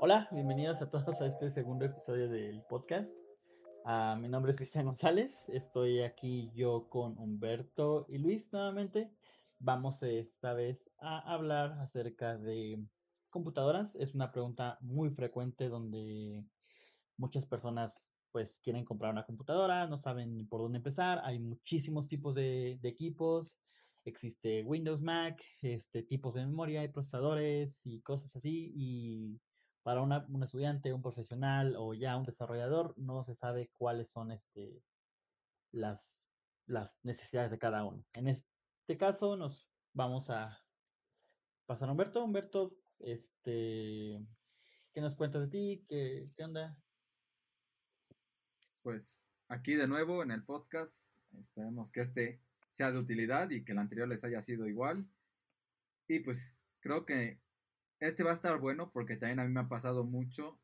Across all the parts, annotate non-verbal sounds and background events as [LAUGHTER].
Hola, bienvenidos a todos a este segundo episodio del podcast. Ah, mi nombre es Cristian González, estoy aquí yo con Humberto y Luis nuevamente. Vamos esta vez a hablar acerca de computadoras. Es una pregunta muy frecuente donde muchas personas pues quieren comprar una computadora, no saben por dónde empezar. Hay muchísimos tipos de, de equipos. Existe Windows, Mac, este, tipos de memoria y procesadores y cosas así. Y para un estudiante, un profesional o ya un desarrollador, no se sabe cuáles son este, las, las necesidades de cada uno. En este caso nos vamos a pasar a Humberto. Humberto, este, ¿qué nos cuentas de ti? ¿Qué, qué onda? Pues aquí de nuevo en el podcast, esperemos que este sea de utilidad y que el anterior les haya sido igual. Y pues creo que este va a estar bueno porque también a mí me ha pasado mucho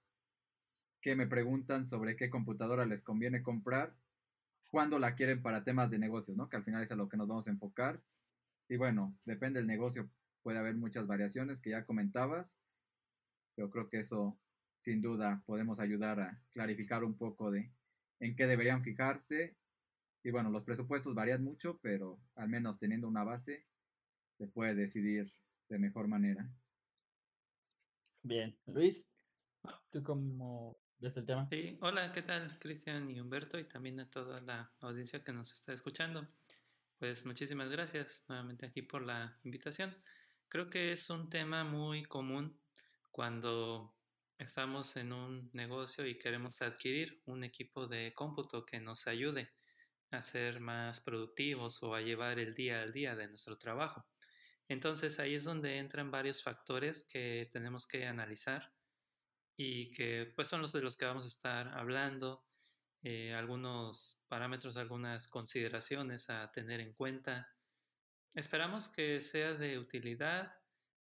que me preguntan sobre qué computadora les conviene comprar cuando la quieren para temas de negocios, ¿no? Que al final es a lo que nos vamos a enfocar. Y bueno, depende del negocio, puede haber muchas variaciones que ya comentabas, pero creo que eso sin duda podemos ayudar a clarificar un poco de en qué deberían fijarse. Y bueno, los presupuestos varían mucho, pero al menos teniendo una base se puede decidir de mejor manera. Bien, Luis, ¿tú cómo ves el tema? Sí, hola, ¿qué tal Cristian y Humberto y también a toda la audiencia que nos está escuchando? Pues muchísimas gracias nuevamente aquí por la invitación. Creo que es un tema muy común cuando estamos en un negocio y queremos adquirir un equipo de cómputo que nos ayude a ser más productivos o a llevar el día al día de nuestro trabajo. Entonces ahí es donde entran varios factores que tenemos que analizar y que pues son los de los que vamos a estar hablando, eh, algunos parámetros, algunas consideraciones a tener en cuenta. Esperamos que sea de utilidad,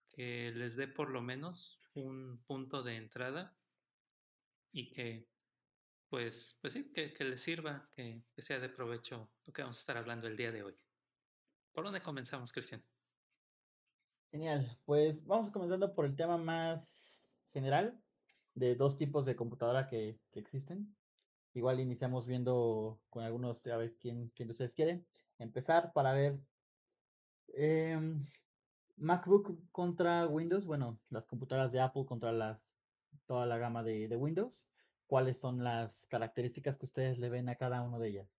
que les dé por lo menos un punto de entrada y que pues, pues sí, que, les sirva, que, que sea de provecho lo que vamos a estar hablando el día de hoy. ¿Por dónde comenzamos, Cristian? Genial, pues vamos comenzando por el tema más general de dos tipos de computadora que, existen. Igual iniciamos viendo con algunos, a ver quién, quién de ustedes quiere empezar para ver em, MacBook contra Windows, bueno, las computadoras de Apple contra las toda la gama de, de Windows. ¿Cuáles son las características que ustedes le ven a cada una de ellas?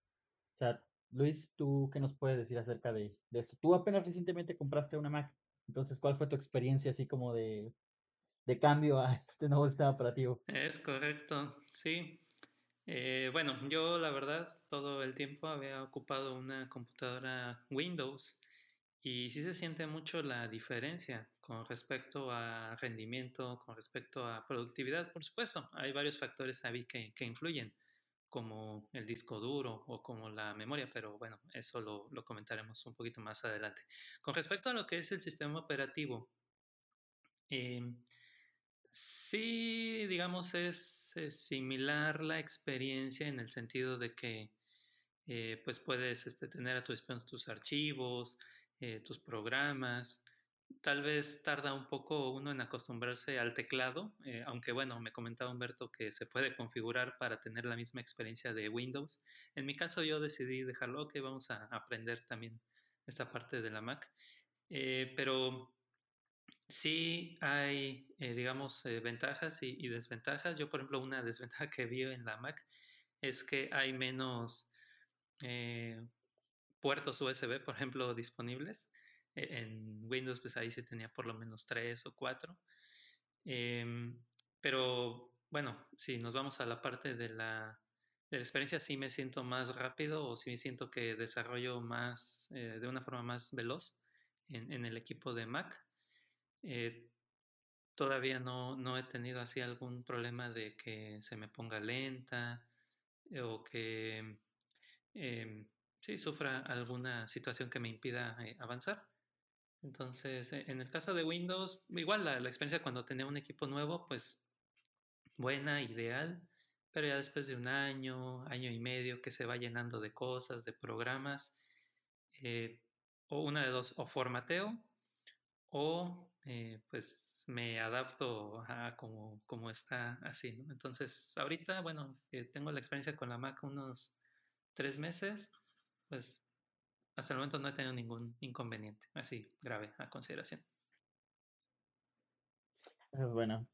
O sea, Luis, ¿tú qué nos puedes decir acerca de, de esto? Tú apenas recientemente compraste una Mac. Entonces, ¿cuál fue tu experiencia así como de, de cambio a [LAUGHS] este nuevo sistema operativo? Es correcto, sí. Eh, bueno, yo la verdad todo el tiempo había ocupado una computadora Windows y sí se siente mucho la diferencia con respecto a rendimiento, con respecto a productividad. Por supuesto, hay varios factores ahí que, que influyen, como el disco duro o como la memoria, pero bueno, eso lo, comentaremos un poquito más adelante. Con respecto a lo que es el sistema operativo, eh, sí, digamos, es, es, similar la experiencia en el sentido de que eh, pues puedes este, tener a tu disposición tus archivos, eh, tus programas. Tal vez tarda un poco uno en acostumbrarse al teclado, eh, aunque bueno, me comentaba Humberto que se puede configurar para tener la misma experiencia de Windows. En mi caso yo decidí dejarlo, que vamos a aprender también esta parte de la Mac. Eh, pero sí hay, eh, digamos, ventajas y, y, desventajas. Yo, por ejemplo, una [LAUGHS] desventaja que vi en la Mac es que hay menos puertos USB, por ejemplo, disponibles. E, en Windows, pues ahí se tenía por lo menos tres o cuatro. Eh, pero bueno, si nos vamos a la parte de la, de la experiencia, sí me siento más rápido o sí me siento que desarrollo más, eh, de una forma más veloz en, en el equipo de Mac. Eh, todavía no, no, he tenido así algún problema de que se me ponga lenta eh, o que eh, sí sufra alguna situación que me impida eh, avanzar. Entonces, en el caso de Windows, igual la, experiencia cuando tenía un equipo nuevo, pues buena, ideal, pero ya después de un año, año y medio que se va llenando de cosas, de programas, eh, o una de dos, o formateo, o eh, pues me adapto a como, como está así. Entonces, ahorita, bueno, tengo la experiencia con la Mac unos tres meses, pues hasta el momento no he tenido ningún inconveniente así grave a consideración. Es bueno.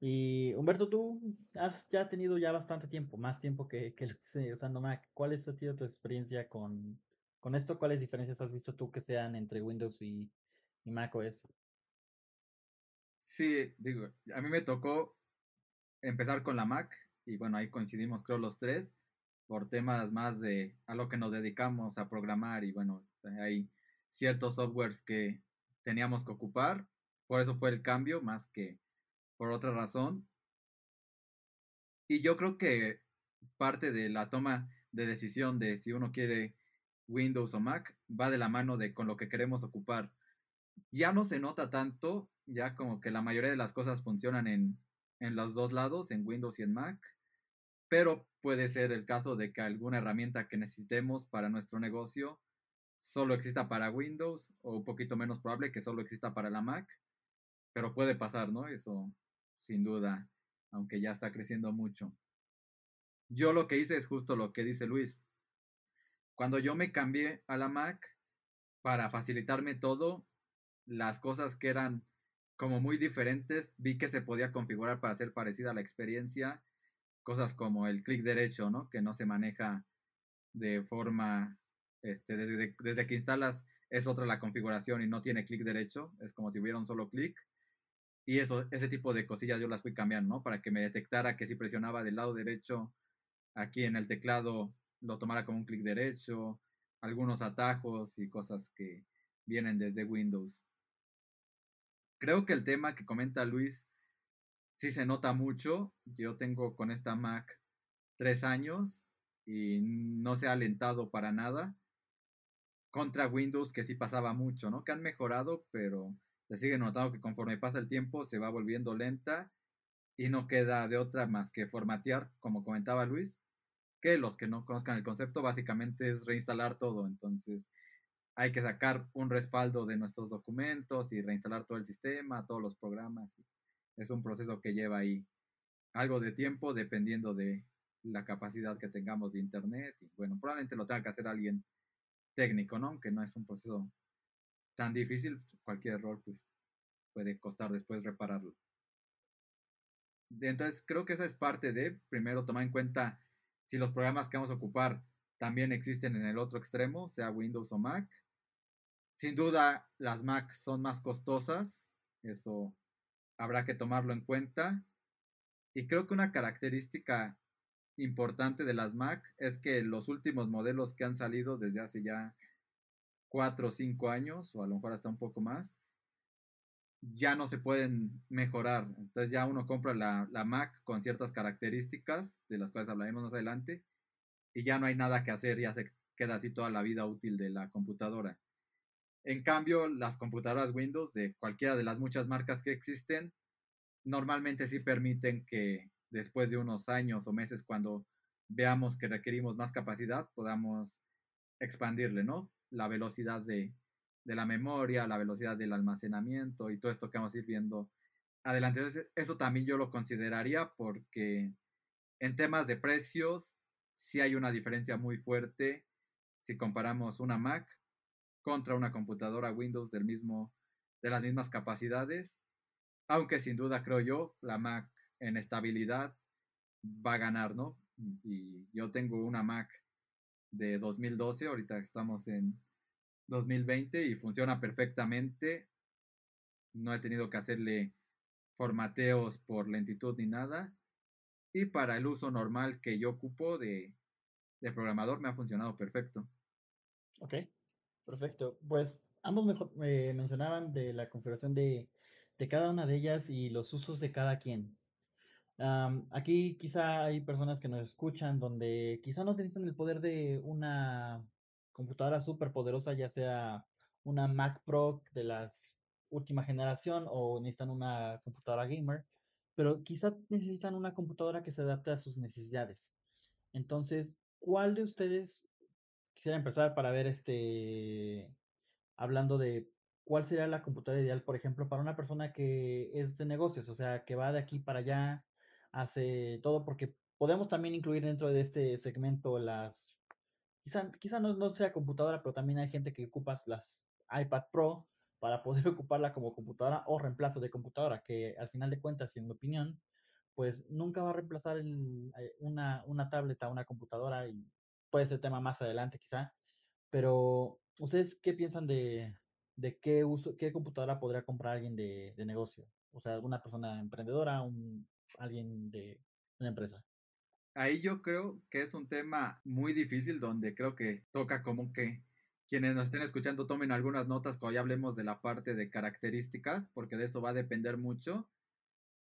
Y Humberto, tú has ya tenido ya bastante tiempo, más tiempo que, que usando Mac. ¿Cuál ha sido tu experiencia con, con esto? ¿Cuáles diferencias has visto tú que sean entre Windows y, y Mac OS? Sí, digo, a mí me tocó empezar con la Mac y bueno, ahí coincidimos creo los tres por temas más de a lo que nos dedicamos a programar y bueno, hay ciertos softwares que teníamos que ocupar, por eso fue el cambio más que por otra razón. Y yo creo que parte de la toma de decisión de si uno quiere Windows o Mac va de la mano de con lo que queremos ocupar. Ya no se nota tanto, ya como que la mayoría de las cosas funcionan en, en los dos lados, en Windows y en Mac pero puede ser el caso de que alguna herramienta que necesitemos para nuestro negocio solo exista para Windows o un poquito menos probable que solo exista para la Mac, pero puede pasar, ¿no? Eso sin duda, aunque ya está creciendo mucho. Yo lo que hice es justo lo que dice Luis. Cuando yo me cambié a la Mac para facilitarme todo, las cosas que eran como muy diferentes, vi que se podía configurar para ser parecida a la experiencia cosas como el clic derecho, ¿no? Que no se maneja de forma, este, desde, desde que instalas es otra la configuración y no tiene clic derecho, es como si hubiera un solo clic. Y eso, ese tipo de cosillas yo las fui cambiando, ¿no? Para que me detectara que si presionaba del lado derecho aquí en el teclado lo tomara como un clic derecho, algunos atajos y cosas que vienen desde Windows. Creo que el tema que comenta Luis sí se nota mucho. Yo tengo con esta Mac tres años y no se ha alentado para nada. Contra Windows, que sí pasaba mucho, ¿no? Que han mejorado, pero se sigue notando que conforme pasa el tiempo se va volviendo lenta y no queda de otra más que formatear, como comentaba Luis, que los que no conozcan el concepto básicamente es reinstalar todo. Entonces hay que sacar un respaldo de nuestros documentos y reinstalar todo el sistema, todos los programas es un proceso que lleva ahí algo de tiempo dependiendo de la capacidad que tengamos de internet y bueno, probablemente lo tenga que hacer alguien técnico, ¿no? Aunque no es un proceso tan difícil, cualquier error pues puede costar después repararlo. Entonces creo que esa es parte de, primero, tomar en cuenta si los programas que vamos a ocupar también existen en el otro extremo, sea Windows o Mac. Sin duda, las Mac son más costosas, eso habrá que tomarlo en cuenta. Y creo que una característica importante de las Mac es que los últimos modelos que han salido desde hace ya cuatro o cinco años, o a lo mejor hasta un poco más, ya no se pueden mejorar. Entonces ya uno compra la, la Mac con ciertas características, de las cuales hablaremos más adelante, y ya no hay nada que hacer, ya se queda así toda la vida útil de la computadora. En cambio, las computadoras Windows de cualquiera de las muchas marcas que existen, normalmente sí permiten que después de unos años o meses, cuando veamos que requerimos más capacidad, podamos expandirle, ¿no? La velocidad de, de la memoria, la velocidad del almacenamiento y todo esto que vamos a ir viendo adelante. Entonces, eso también yo lo consideraría porque en temas de precios sí hay una diferencia muy fuerte si comparamos una Mac contra una computadora Windows del mismo, de las mismas capacidades. Aunque sin duda creo yo, la Mac en estabilidad va a ganar, ¿no? Y yo tengo una Mac de 2012, ahorita estamos en 2020 y funciona perfectamente. No he tenido que hacerle formateos por lentitud ni nada. Y para el uso normal que yo ocupo de, de programador me ha funcionado perfecto. Ok. Perfecto. Pues ambos eh, mencionaban de la configuración de, de, cada una de ellas y los usos de cada quien. aquí quizá hay personas que nos escuchan donde quizá no utilizan el poder de una computadora súper poderosa, ya sea una Mac Pro de las última generación o necesitan una computadora gamer, pero quizá necesitan una computadora que se adapte a sus necesidades. Entonces, ¿cuál de ustedes quisiera empezar para ver este, hablando de ¿cuál sería la computadora ideal, por ejemplo, para una persona que es de negocios, o sea, que va de aquí para allá, hace todo, porque podemos también incluir dentro de este segmento las, quizá, quizá no, sea computadora, pero también hay gente que ocupa las iPad Pro para poder [LAUGHS] ocuparla como computadora o reemplazo de computadora, que al final de cuentas, en mi opinión, pues nunca va a reemplazar el, eh, una, una tablet a una computadora y puede ser tema más adelante quizá, pero ¿ustedes qué piensan de, de qué uso, qué computadora podría comprar alguien de, de negocio? O sea, alguna persona emprendedora, un, alguien de una empresa. Ahí yo creo que es un tema muy difícil donde creo que toca como que quienes nos estén escuchando tomen algunas notas cuando ya hablemos de la parte de características, porque de eso va a depender mucho.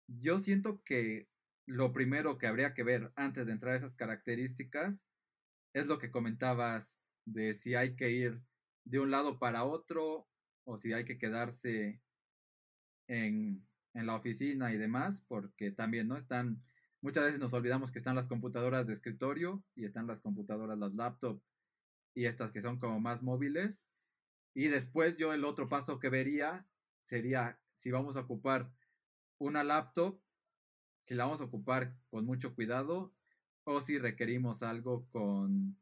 Yo siento que lo primero que habría que ver antes de entrar a esas características es lo que comentabas de si hay que ir de un lado para otro o si hay que quedarse en, en la oficina y demás, porque también no están, muchas veces nos olvidamos que están las computadoras de escritorio y están las computadoras, las laptops y estas que son como más móviles. Y después yo el otro paso que vería sería si vamos a ocupar una laptop, si la vamos a ocupar con mucho cuidado o si requerimos algo con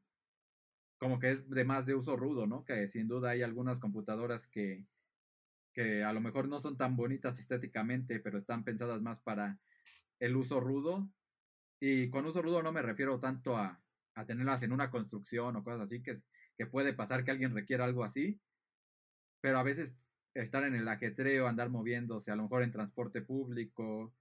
como que es de más de uso rudo, ¿no? Que sin duda hay algunas computadoras que, que a lo mejor no son tan bonitas estéticamente, pero están pensadas más para el uso rudo. Y con uso rudo no me refiero tanto a, a tenerlas en una construcción o cosas así, que, que puede pasar que alguien requiera algo así, pero a veces estar en el ajetreo, andar moviéndose, a lo mejor en transporte público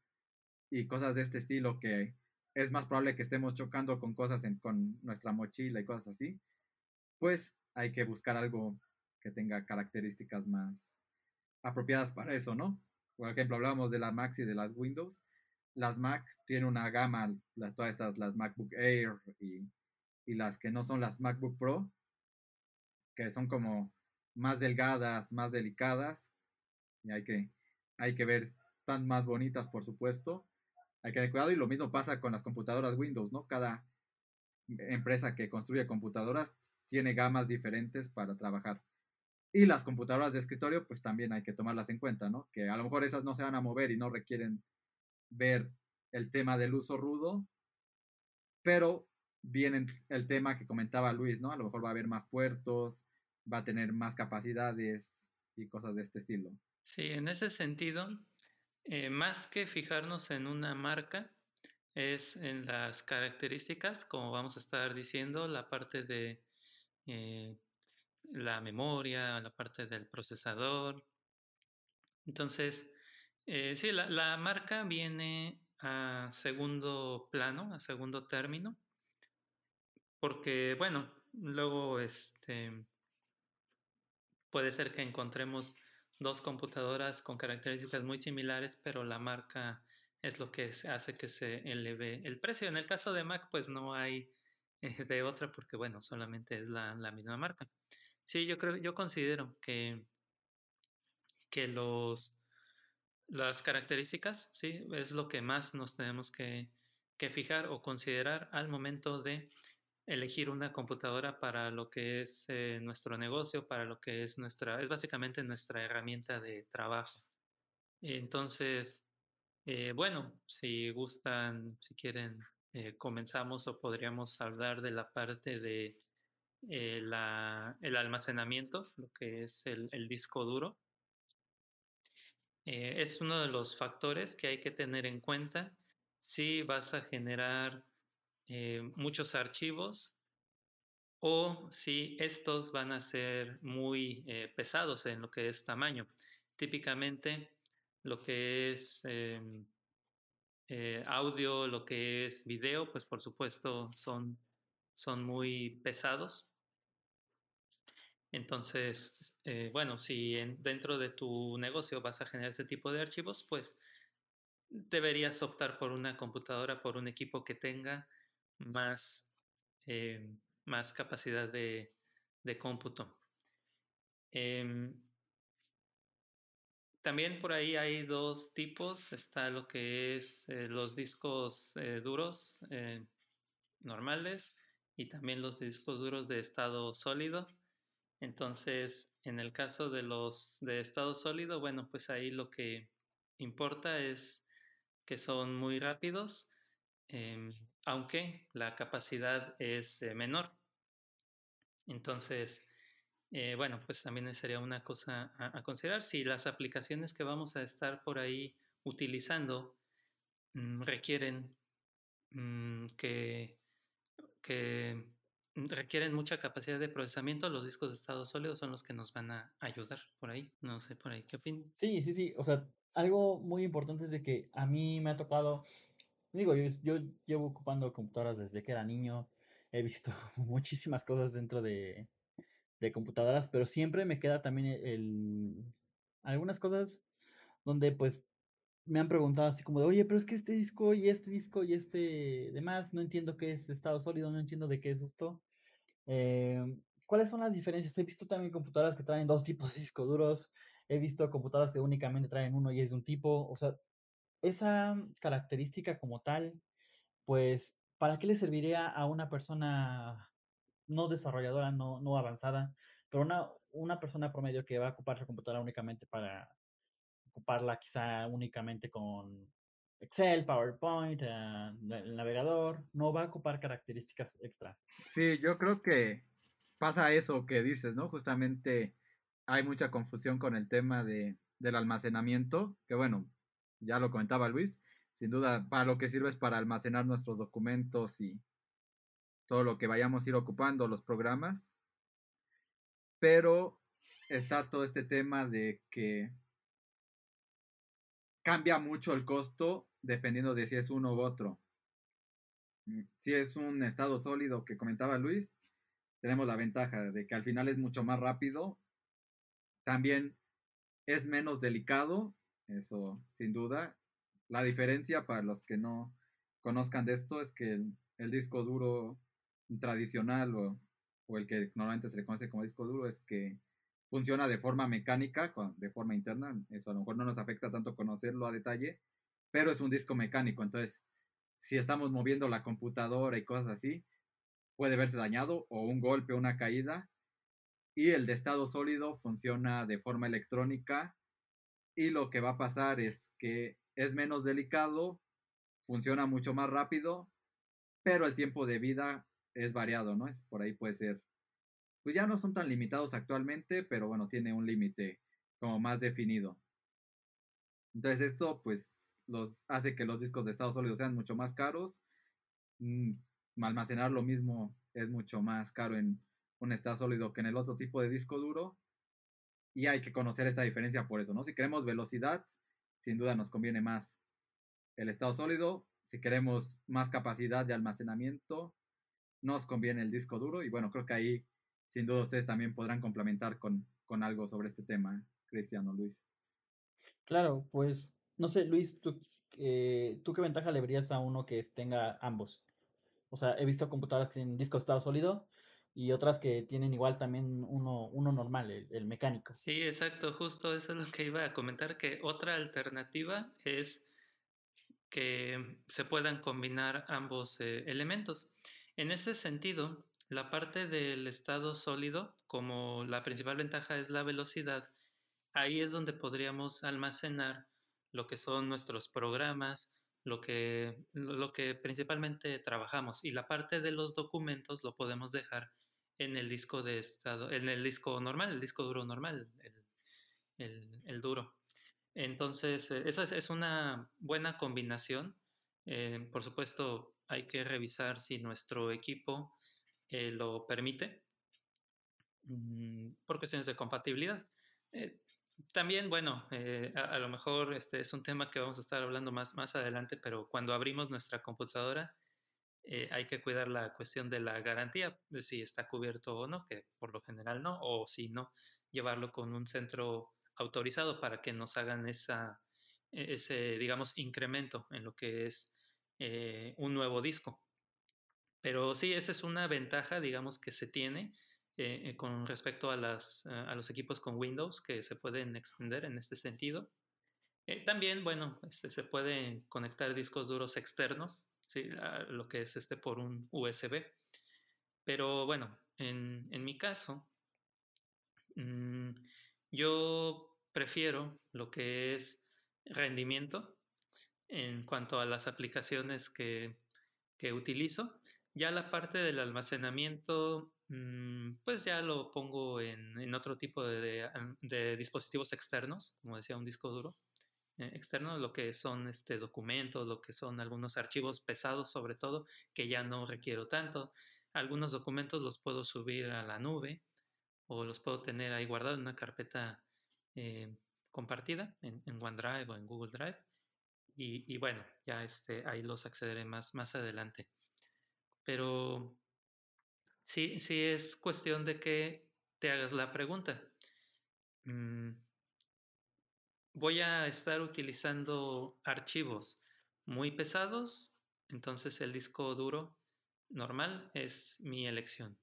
y cosas de este estilo que es más probable que estemos chocando con cosas en, con nuestra mochila y cosas así, pues hay que buscar algo que tenga características más apropiadas para eso, ¿no? Por ejemplo, hablábamos de la Mac y de las Windows. Las Mac tienen una gama, las, todas estas, las MacBook Air y, y las que no son las MacBook Pro, que son como más delgadas, más delicadas, y hay que, hay que ver, están más bonitas, por supuesto. Hay que tener cuidado, y lo mismo pasa con las computadoras Windows, ¿no? Cada empresa que construye computadoras tiene gamas diferentes para trabajar. Y las computadoras de escritorio, pues también hay que tomarlas en cuenta, ¿no? Que a lo mejor esas no se van a mover y no requieren ver el tema del uso rudo, pero viene el tema que comentaba Luis, ¿no? A lo mejor va a haber más puertos, va a tener más capacidades y cosas de este estilo. Sí, en ese sentido, eh, más que fijarnos en una marca, es en las características, como vamos a estar diciendo, la parte de eh, la memoria, la parte del procesador. Entonces, eh, sí, la, la, marca viene a segundo plano, a segundo término, porque, bueno, luego este, puede ser que encontremos dos computadoras con características muy similares, pero la marca es lo que hace que se eleve el precio. En el caso de Mac, pues no hay eh, de otra porque, bueno, solamente es la, misma marca. Sí, yo creo, yo considero que, que los, las características, sí, es lo que más nos tenemos que, que fijar o considerar al momento de elegir una computadora para lo que es eh, nuestro negocio, para lo que es nuestra, es básicamente nuestra herramienta de trabajo. Entonces, eh, bueno, si gustan, si quieren, eh, comenzamos o podríamos hablar de la parte de eh, la, el almacenamiento, lo que es el, el disco duro. Eh, es uno de los factores que hay que tener en cuenta si vas a generar eh, muchos archivos o si estos van a ser muy eh, pesados en lo que es tamaño. Típicamente lo que es eh, eh, audio, lo que es video, pues por supuesto son, son muy pesados. Entonces, bueno, si en, dentro de tu negocio vas a generar ese tipo de archivos, pues deberías optar por una computadora, por un equipo que tenga más, eh, más capacidad de, de cómputo. Eh, también por ahí hay dos tipos. Está lo que es eh, los discos eh, duros normales y también los discos duros de estado sólido. Entonces, en el caso de los de estado sólido, bueno, pues ahí lo que importa es que son muy rápidos, em, aunque la capacidad es eh, menor. Entonces, eh, bueno, pues también sería una cosa a, considerar. Si las aplicaciones que vamos a estar por ahí utilizando mm, requieren mm, que, requieren mucha capacidad de procesamiento, los discos de estado sólido son los que nos van a ayudar por ahí. No sé, por ahí, ¿qué opinas? Sí, sí, sí. O sea, algo muy importante es de que a mí me ha tocado, digo, yo, yo llevo ocupando computadoras desde que era niño, he visto [LAUGHS] muchísimas cosas dentro de, de computadoras, pero siempre me queda también el, algunas cosas donde pues me han preguntado así como de, oye, pero es que este disco y este disco y este demás, no entiendo qué es estado sólido, no entiendo de qué es esto. Eh, ¿Cuáles son las diferencias? He visto también computadoras que traen dos tipos de discos duros, he visto computadoras que únicamente traen uno y es de un tipo, o sea, esa característica como tal, pues, ¿para qué le serviría a una persona no desarrolladora, no, no avanzada, pero una, una persona promedio que va a ocupar su computadora únicamente para ocuparla quizá únicamente con Excel, PowerPoint, uh, el navegador, no va a ocupar características extra. Sí, yo creo que pasa eso que dices, ¿no? Justamente hay mucha confusión con el tema de, del almacenamiento, que bueno, ya lo comentaba Luis, sin duda para lo que sirve es para almacenar nuestros documentos y todo lo que vayamos a ir ocupando, los programas. Pero está todo este tema de que cambia mucho el costo dependiendo de si es uno u otro. Mm, si es un estado sólido que comentaba Luis, tenemos la ventaja de que al final es mucho más rápido. También es menos delicado, eso sin duda. La diferencia para los que no conozcan de esto es que el disco duro tradicional o, el que normalmente se le conoce como disco duro es que funciona de forma mecánica, de forma interna. Eso a lo mejor no nos afecta tanto conocerlo a detalle, pero es un disco mecánico. Entonces, si estamos moviendo la computadora y cosas así, puede verse dañado o un golpe, una caída. Y el de estado sólido funciona de forma electrónica. Y lo que va a pasar es que es menos delicado, funciona mucho más rápido, pero el tiempo de vida es variado, ¿no? Es por ahí puede ser. Pues ya no son tan limitados actualmente, pero bueno, tiene un límite como más definido. Entonces esto pues los hace que los discos de estado sólido sean mucho más caros. Mm, almacenar lo mismo es mucho más caro en un estado sólido que en el otro tipo de disco duro. Y hay que conocer esta diferencia por eso, ¿no? Si queremos velocidad, sin duda nos conviene más el estado sólido. Si queremos más capacidad de almacenamiento, nos conviene el disco duro y bueno, creo que ahí sin duda ustedes también podrán complementar con, con algo sobre este tema, Cristiano Luis. Claro, pues no sé, Luis, ¿tú, eh, ¿tú qué ventaja le verías a uno que tenga ambos? O sea, he visto computadoras que disco estado sólido y otras que tienen igual también uno, uno normal, el, mecánico. Sí, exacto, justo eso es lo que iba a comentar, que otra alternativa es que se puedan combinar ambos eh, elementos. En ese sentido, la parte del estado sólido, como la principal ventaja es la velocidad, ahí es donde podríamos almacenar lo que son nuestros programas, lo que, lo que principalmente trabajamos. Y la parte de los documentos lo podemos dejar en el disco de estado, en el disco normal, el disco duro normal, el, duro. Entonces, eh, esa es, una buena combinación. Eh, por supuesto, hay que revisar si nuestro equipo eh, lo permite mm, por cuestiones de compatibilidad. También, bueno, eh, a, lo mejor este es un tema que vamos a estar hablando más, más adelante, pero cuando abrimos nuestra computadora hay que cuidar la cuestión de la garantía, si está cubierto o no, que por lo general no, o si no, llevarlo con un centro autorizado para que nos hagan esa, e, ese, digamos, incremento en lo que es eh, un nuevo disco. Pero sí, esa es una ventaja, digamos, que se tiene eh, con respecto a, las, a los equipos con Windows que se pueden extender en este sentido. Eh, también, bueno, este, se pueden conectar discos duros externos, lo que es este por un USB. Pero bueno, en, en mi caso, Mm, yo prefiero lo que es rendimiento en cuanto a las aplicaciones que, que utilizo. Ya la parte del almacenamiento, mm, pues ya lo pongo en, en otro tipo de, de, dispositivos externos, como decía, un disco duro eh, externo, lo que son este, documentos, lo que son algunos archivos pesados sobre todo, que ya no requiero tanto. Algunos documentos los puedo subir a la nube o los puedo tener ahí guardados en una carpeta eh, compartida en, OneDrive o en Google Drive. Y, y, bueno, ya este, ahí los accederé más, más adelante. Pero sí, sí es cuestión de que te hagas la pregunta. Mm, voy a estar utilizando archivos muy pesados, entonces el disco duro normal es mi elección.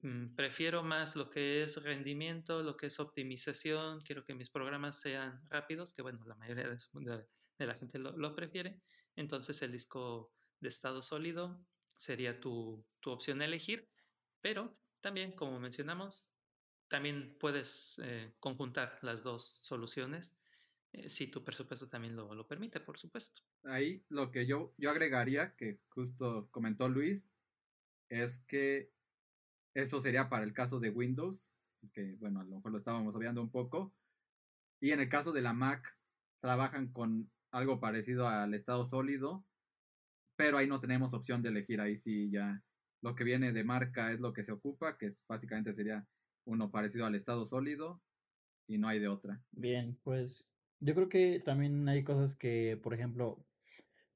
Mm, prefiero más lo que es rendimiento, lo que es optimización, quiero que mis programas sean rápidos, que bueno, la mayoría de, la gente lo, prefiere, entonces el disco de estado sólido sería tu, tu opción a elegir, pero también, como mencionamos, también puedes eh, conjuntar las dos soluciones eh, si tu presupuesto también lo, lo, permite, por supuesto. Ahí lo que yo, yo agregaría, que justo comentó Luis, es que eso sería para el caso de Windows, que bueno, a lo mejor lo estábamos obviando un poco. Y en el caso de la Mac, trabajan con algo parecido al estado sólido, pero ahí no tenemos opción de elegir, ahí sí ya lo que viene de marca es lo que se ocupa, que es, básicamente sería uno parecido al estado sólido y no hay de otra. Bien, pues yo creo que también hay cosas que, por ejemplo,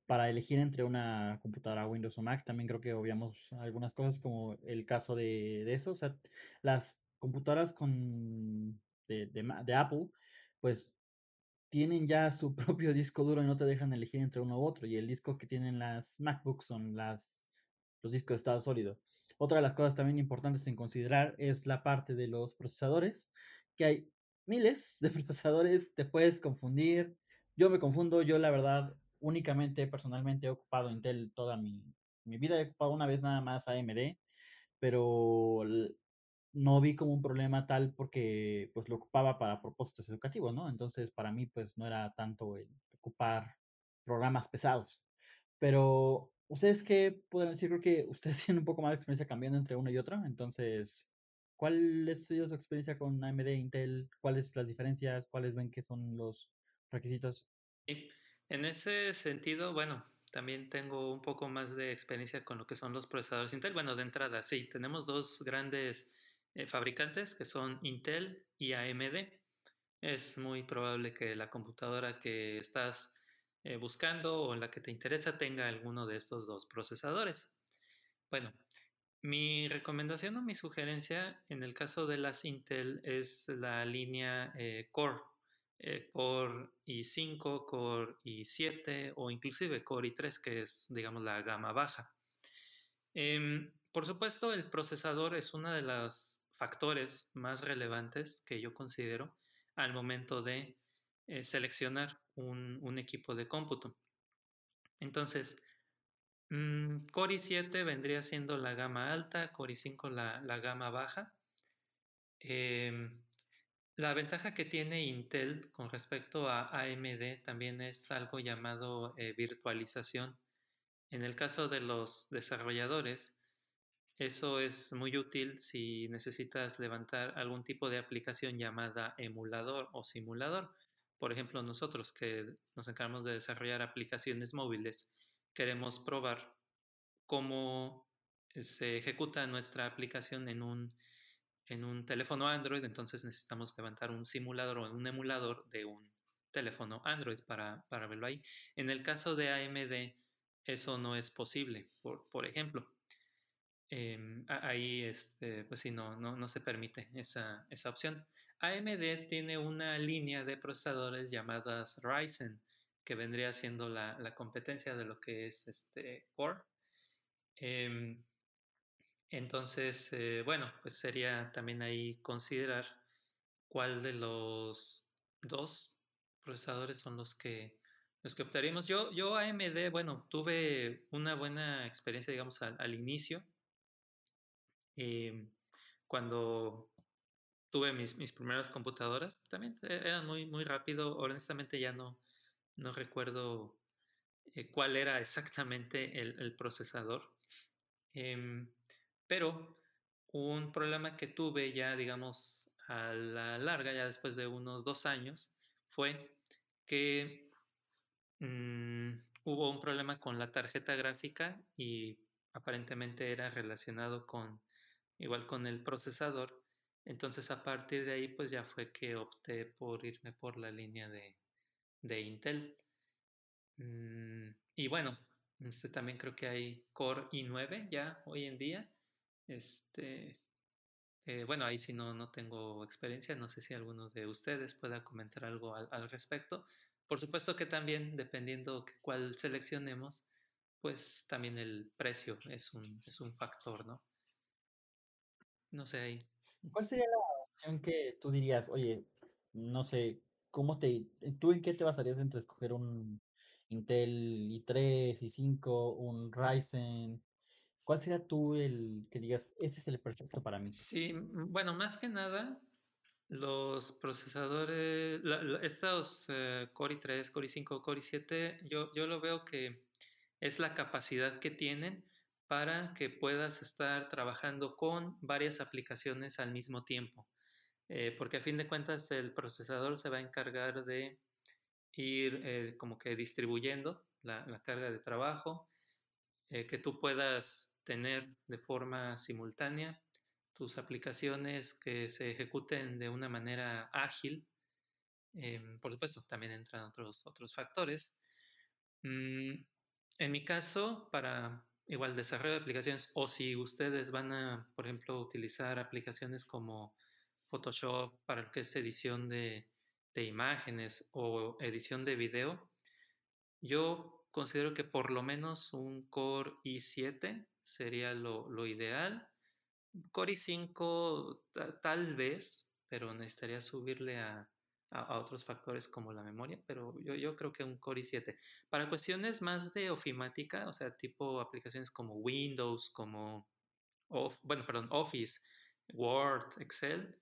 para elegir entre una computadora Windows o Mac, también creo que obviamos algunas cosas como el caso de, de eso. O sea, las computadoras con de, de, de, Apple, pues tienen ya su [LAUGHS] propio disco duro y no te dejan elegir entre uno u otro. Y el disco que tienen las MacBooks son las, los discos de estado sólido. Otra de las cosas también importantes en considerar es la parte de los procesadores, que hay miles de procesadores, te puedes confundir. Yo me confundo, yo la verdad únicamente personalmente he ocupado Intel toda mi, mi vida, he ocupado una vez nada más AMD, pero no vi como un problema tal porque pues lo ocupaba para propósitos educativos, ¿no? Entonces para mí pues no era tanto el ocupar programas pesados. Pero ustedes qué pueden decir, creo que ustedes [LAUGHS] tienen un poco más de experiencia cambiando entre uno y otro, entonces ¿cuál es su experiencia con AMD Intel? ¿Cuáles las diferencias? ¿Cuáles ven que son los requisitos? Sí. En ese sentido, bueno, también tengo un poco más de experiencia con lo que son los procesadores Intel. Bueno, de entrada, sí, tenemos dos grandes eh, fabricantes que son Intel y AMD. Es muy probable que la computadora que estás eh, buscando o la que te interesa tenga alguno de estos dos procesadores. Bueno, mi recomendación o mi sugerencia en el caso de las Intel es la línea eh, Core eh, Core i5, Core i7 o inclusive Core i3, que es, digamos, la gama baja. Eh, por supuesto, el procesador es uno de los factores más relevantes que yo considero al momento de eh, seleccionar un, equipo de cómputo. Entonces, mmm, Core i7 vendría siendo la gama alta, Core i5 la, gama baja. Eh, la ventaja que tiene Intel con respecto a AMD también es algo llamado eh, virtualización. En el caso de los desarrolladores, eso es muy útil si necesitas levantar algún tipo de aplicación llamada emulador o simulador. Por ejemplo, nosotros que nos encargamos de desarrollar aplicaciones móviles, queremos probar cómo se ejecuta nuestra aplicación en un en un teléfono Android, entonces necesitamos levantar un simulador o un emulador de un teléfono Android para, para verlo ahí. En el caso de AMD, eso no es posible, por, por ejemplo. Eh, ahí, este, pues sí, no, no, no se permite esa, esa, opción. AMD tiene una línea de procesadores llamadas Ryzen, que vendría siendo la, la competencia de lo que es este Core. Eh, entonces, eh, bueno, pues sería también ahí considerar cuál de los dos procesadores son los que los que optaríamos. Yo, yo AMD, bueno, tuve una buena experiencia, digamos, al, inicio. Eh, cuando tuve mis, mis primeras computadoras, también e, eran muy, muy rápido. Honestamente ya no, no recuerdo eh, cuál era exactamente el, procesador. Em, pero un problema que tuve ya, digamos, a la larga, ya después de unos dos años, fue que mmm, hubo un problema con la tarjeta gráfica y aparentemente era relacionado con igual con el procesador. Entonces a partir de ahí pues ya fue que opté por irme por la línea de, de Intel. Mm, y bueno, este, también creo que hay Core i9 ya hoy en día. Este, eh, bueno, ahí sí no, no tengo experiencia, no sé si alguno de ustedes pueda comentar algo al, respecto. Por supuesto que también, dependiendo cuál seleccionemos, pues también el precio es un, es un factor, ¿no? No sé ahí. ¿Cuál sería la opción que tú dirías, oye, no sé, ¿cómo te, tú en qué te basarías entre escoger un Intel i3, i5, un Ryzen? ¿Cuál sería tú el que digas, este es el perfecto para mí? Sí, bueno, más que nada, los procesadores, la, estos uh, Core i3, Core i5, Core i7, yo, yo lo veo que es la capacidad que tienen para que puedas estar trabajando con varias aplicaciones al mismo tiempo. Eh, porque a fin de cuentas el procesador se va a encargar de ir eh, como que distribuyendo la, carga de trabajo, eh, que tú puedas tener de forma simultánea tus aplicaciones que se ejecuten de una manera ágil. Eh, por supuesto, también entran otros, otros factores. Mm, en mi caso, para igual desarrollo de aplicaciones, o si ustedes van a, por ejemplo, utilizar aplicaciones como Photoshop para lo que es edición de, imágenes o edición de video, yo considero que por lo menos un Core i7 sería lo, ideal. Core i5 tal vez, pero necesitaría subirle a, otros factores como la memoria, pero yo, creo que un Core i7. Para cuestiones más de ofimática, o sea, tipo aplicaciones como Windows, como, bueno, perdón, Office, Word, Excel,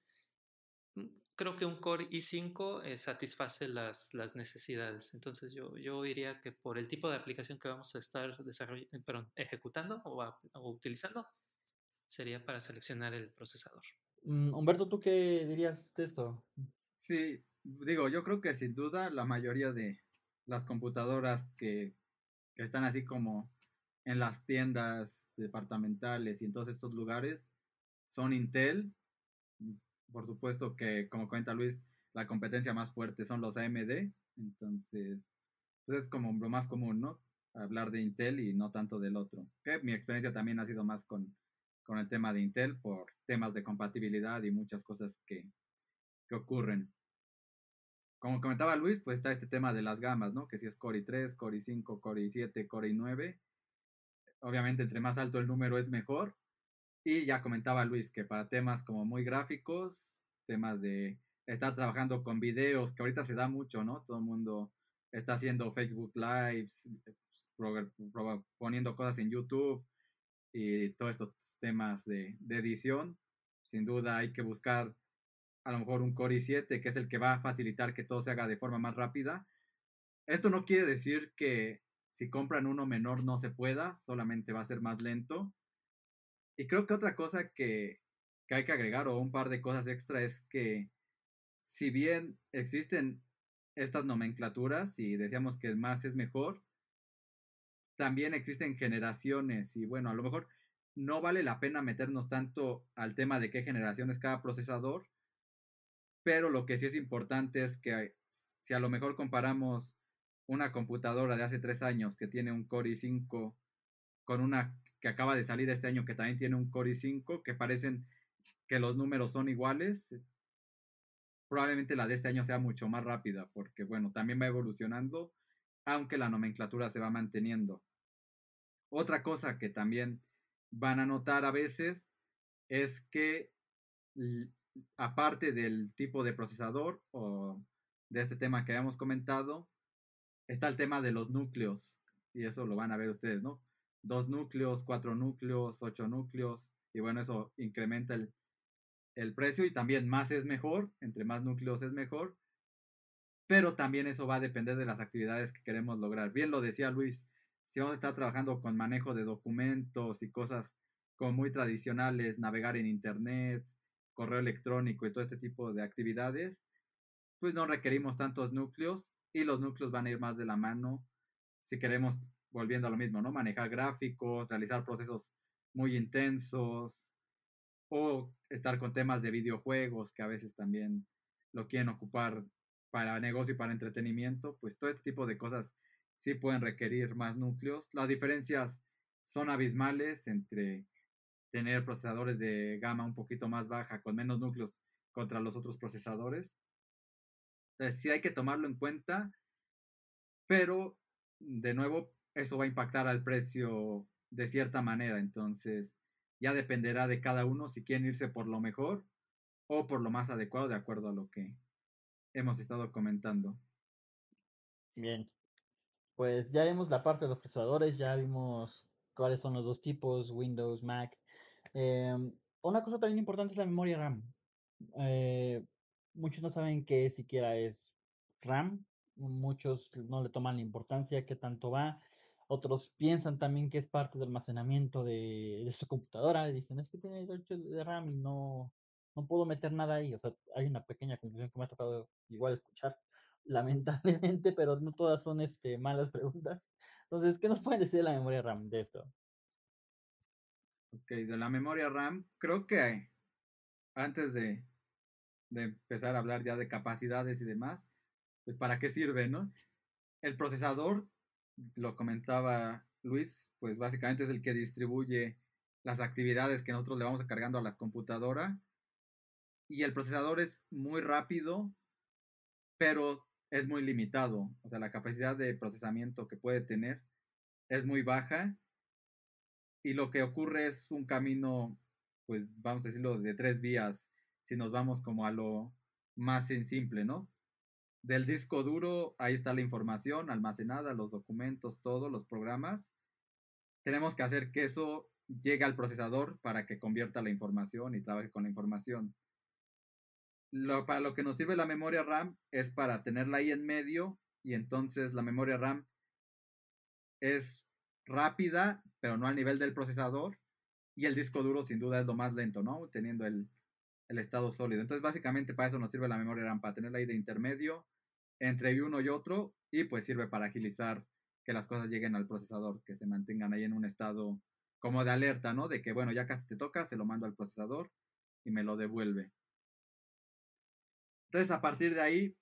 creo que un Core i5 eh, satisface las, las, necesidades. Entonces yo, yo diría que por el tipo de aplicación que vamos a estar desarrollando, perdón, ejecutando o, a, o, utilizando, sería para seleccionar el procesador. Um, Humberto, ¿tú qué dirías de esto? Sí, digo, yo creo que sin duda la mayoría de las computadoras que, que están así como en las tiendas departamentales y en todos estos lugares son Intel por supuesto que, como cuenta Luis, la competencia más fuerte son los AMD, entonces pues es como lo más común, ¿no? Hablar de Intel y no tanto del otro. Que mi experiencia también ha sido más con, con el tema de Intel por temas de compatibilidad y muchas cosas que, que ocurren. Como comentaba Luis, pues está este tema de las gamas, ¿no? Que si es Core i3, Core i5, Core i7, Core i9. Obviamente, entre más alto el número es mejor, y ya comentaba Luis que para temas como muy gráficos, temas de estar trabajando con videos, que ahorita se da mucho, ¿no? Todo el mundo está haciendo Facebook Lives, poniendo cosas en YouTube y todos estos temas de, de edición. Sin duda hay que buscar a lo mejor un Core i7, que es el que va a facilitar que todo se haga de forma más rápida. Esto no quiere decir que si compran uno menor no se pueda, solamente va a ser más lento y creo que otra cosa que, que hay que agregar o un par de cosas extra es que si bien existen estas nomenclaturas y decíamos que más es mejor, también existen generaciones y bueno, a lo mejor no vale la pena meternos tanto al tema de qué generación es cada procesador, pero lo que sí es importante es que si a lo mejor comparamos una computadora de hace tres años que tiene un Core i5 con una que acaba de salir este año que también tiene un Core i5, que parecen que los números son iguales. Probablemente la de este año sea mucho más rápida, porque bueno, también va evolucionando, aunque la nomenclatura se va manteniendo. Otra cosa que también van a notar a veces es que aparte del tipo de procesador o de este tema que habíamos comentado, está el tema de los núcleos, y eso lo van a ver ustedes, ¿no? Dos núcleos, cuatro núcleos, ocho núcleos, y bueno, eso incrementa el, el precio y también más es mejor, entre más núcleos es mejor, pero también eso va a depender de las actividades que queremos lograr. Bien lo decía Luis, si vamos a estar trabajando con manejo de documentos y cosas como muy tradicionales, navegar en Internet, correo electrónico y todo este tipo de actividades, pues no requerimos tantos núcleos y los núcleos van a ir más de la mano si queremos, volviendo a lo mismo, ¿no? Manejar gráficos, realizar procesos muy intensos o estar con temas de videojuegos que a veces también lo quieren ocupar para negocio y para entretenimiento, pues todo este tipo de cosas sí pueden requerir más núcleos. Las diferencias son abismales entre tener procesadores de gama un poquito más baja con menos núcleos contra los otros procesadores. Entonces sí hay que tomarlo en cuenta, pero de nuevo eso va a impactar al precio de cierta manera, entonces ya dependerá de cada uno si quieren irse por lo mejor o por lo más adecuado de acuerdo a lo que hemos estado comentando. Bien, pues ya vimos la parte de los procesadores, ya vimos cuáles son los dos tipos, Windows, Mac. Em, una cosa también importante es la memoria RAM. Eh, muchos no saben qué siquiera es RAM, muchos no le toman la importancia, qué tanto va. Otros piensan también que es parte del almacenamiento de, su computadora. Dicen, es que tiene 8 de RAM y no, no puedo meter nada ahí. O sea, hay una pequeña confusión que me ha tocado igual escuchar, [LAUGHS] lamentablemente, pero no todas son este, malas preguntas. Entonces, ¿qué nos pueden decir de la memoria RAM de esto? Ok, de la memoria RAM, creo que antes de, de empezar a hablar ya de capacidades y demás, pues para qué sirve, ¿no? El procesador, lo comentaba Luis, pues básicamente es el que distribuye las actividades que nosotros le vamos cargando a las computadoras. Y el procesador es muy rápido, pero es muy limitado. O sea, la capacidad de procesamiento que puede tener es muy baja. Y lo que ocurre es un camino, pues vamos a decirlo, de tres vías, si nos vamos como a lo más en simple, ¿no? Del disco duro, ahí está la información almacenada, los documentos, todos los programas. Tenemos que hacer que eso llegue al procesador para que convierta la información y trabaje con la información. Lo, para lo que nos sirve la memoria RAM es para tenerla ahí en medio y entonces la memoria RAM es rápida, pero no al nivel del procesador. Y el disco duro sin duda es lo más lento, ¿no? Teniendo el, el estado sólido. Entonces básicamente para eso nos sirve la memoria RAM, para tenerla ahí de intermedio entre uno y otro y pues sirve para agilizar que las cosas lleguen al procesador, que se mantengan ahí en un estado como de alerta, ¿no? De que, bueno, ya casi te toca, se lo mando al procesador y me lo devuelve. Entonces, a partir de ahí,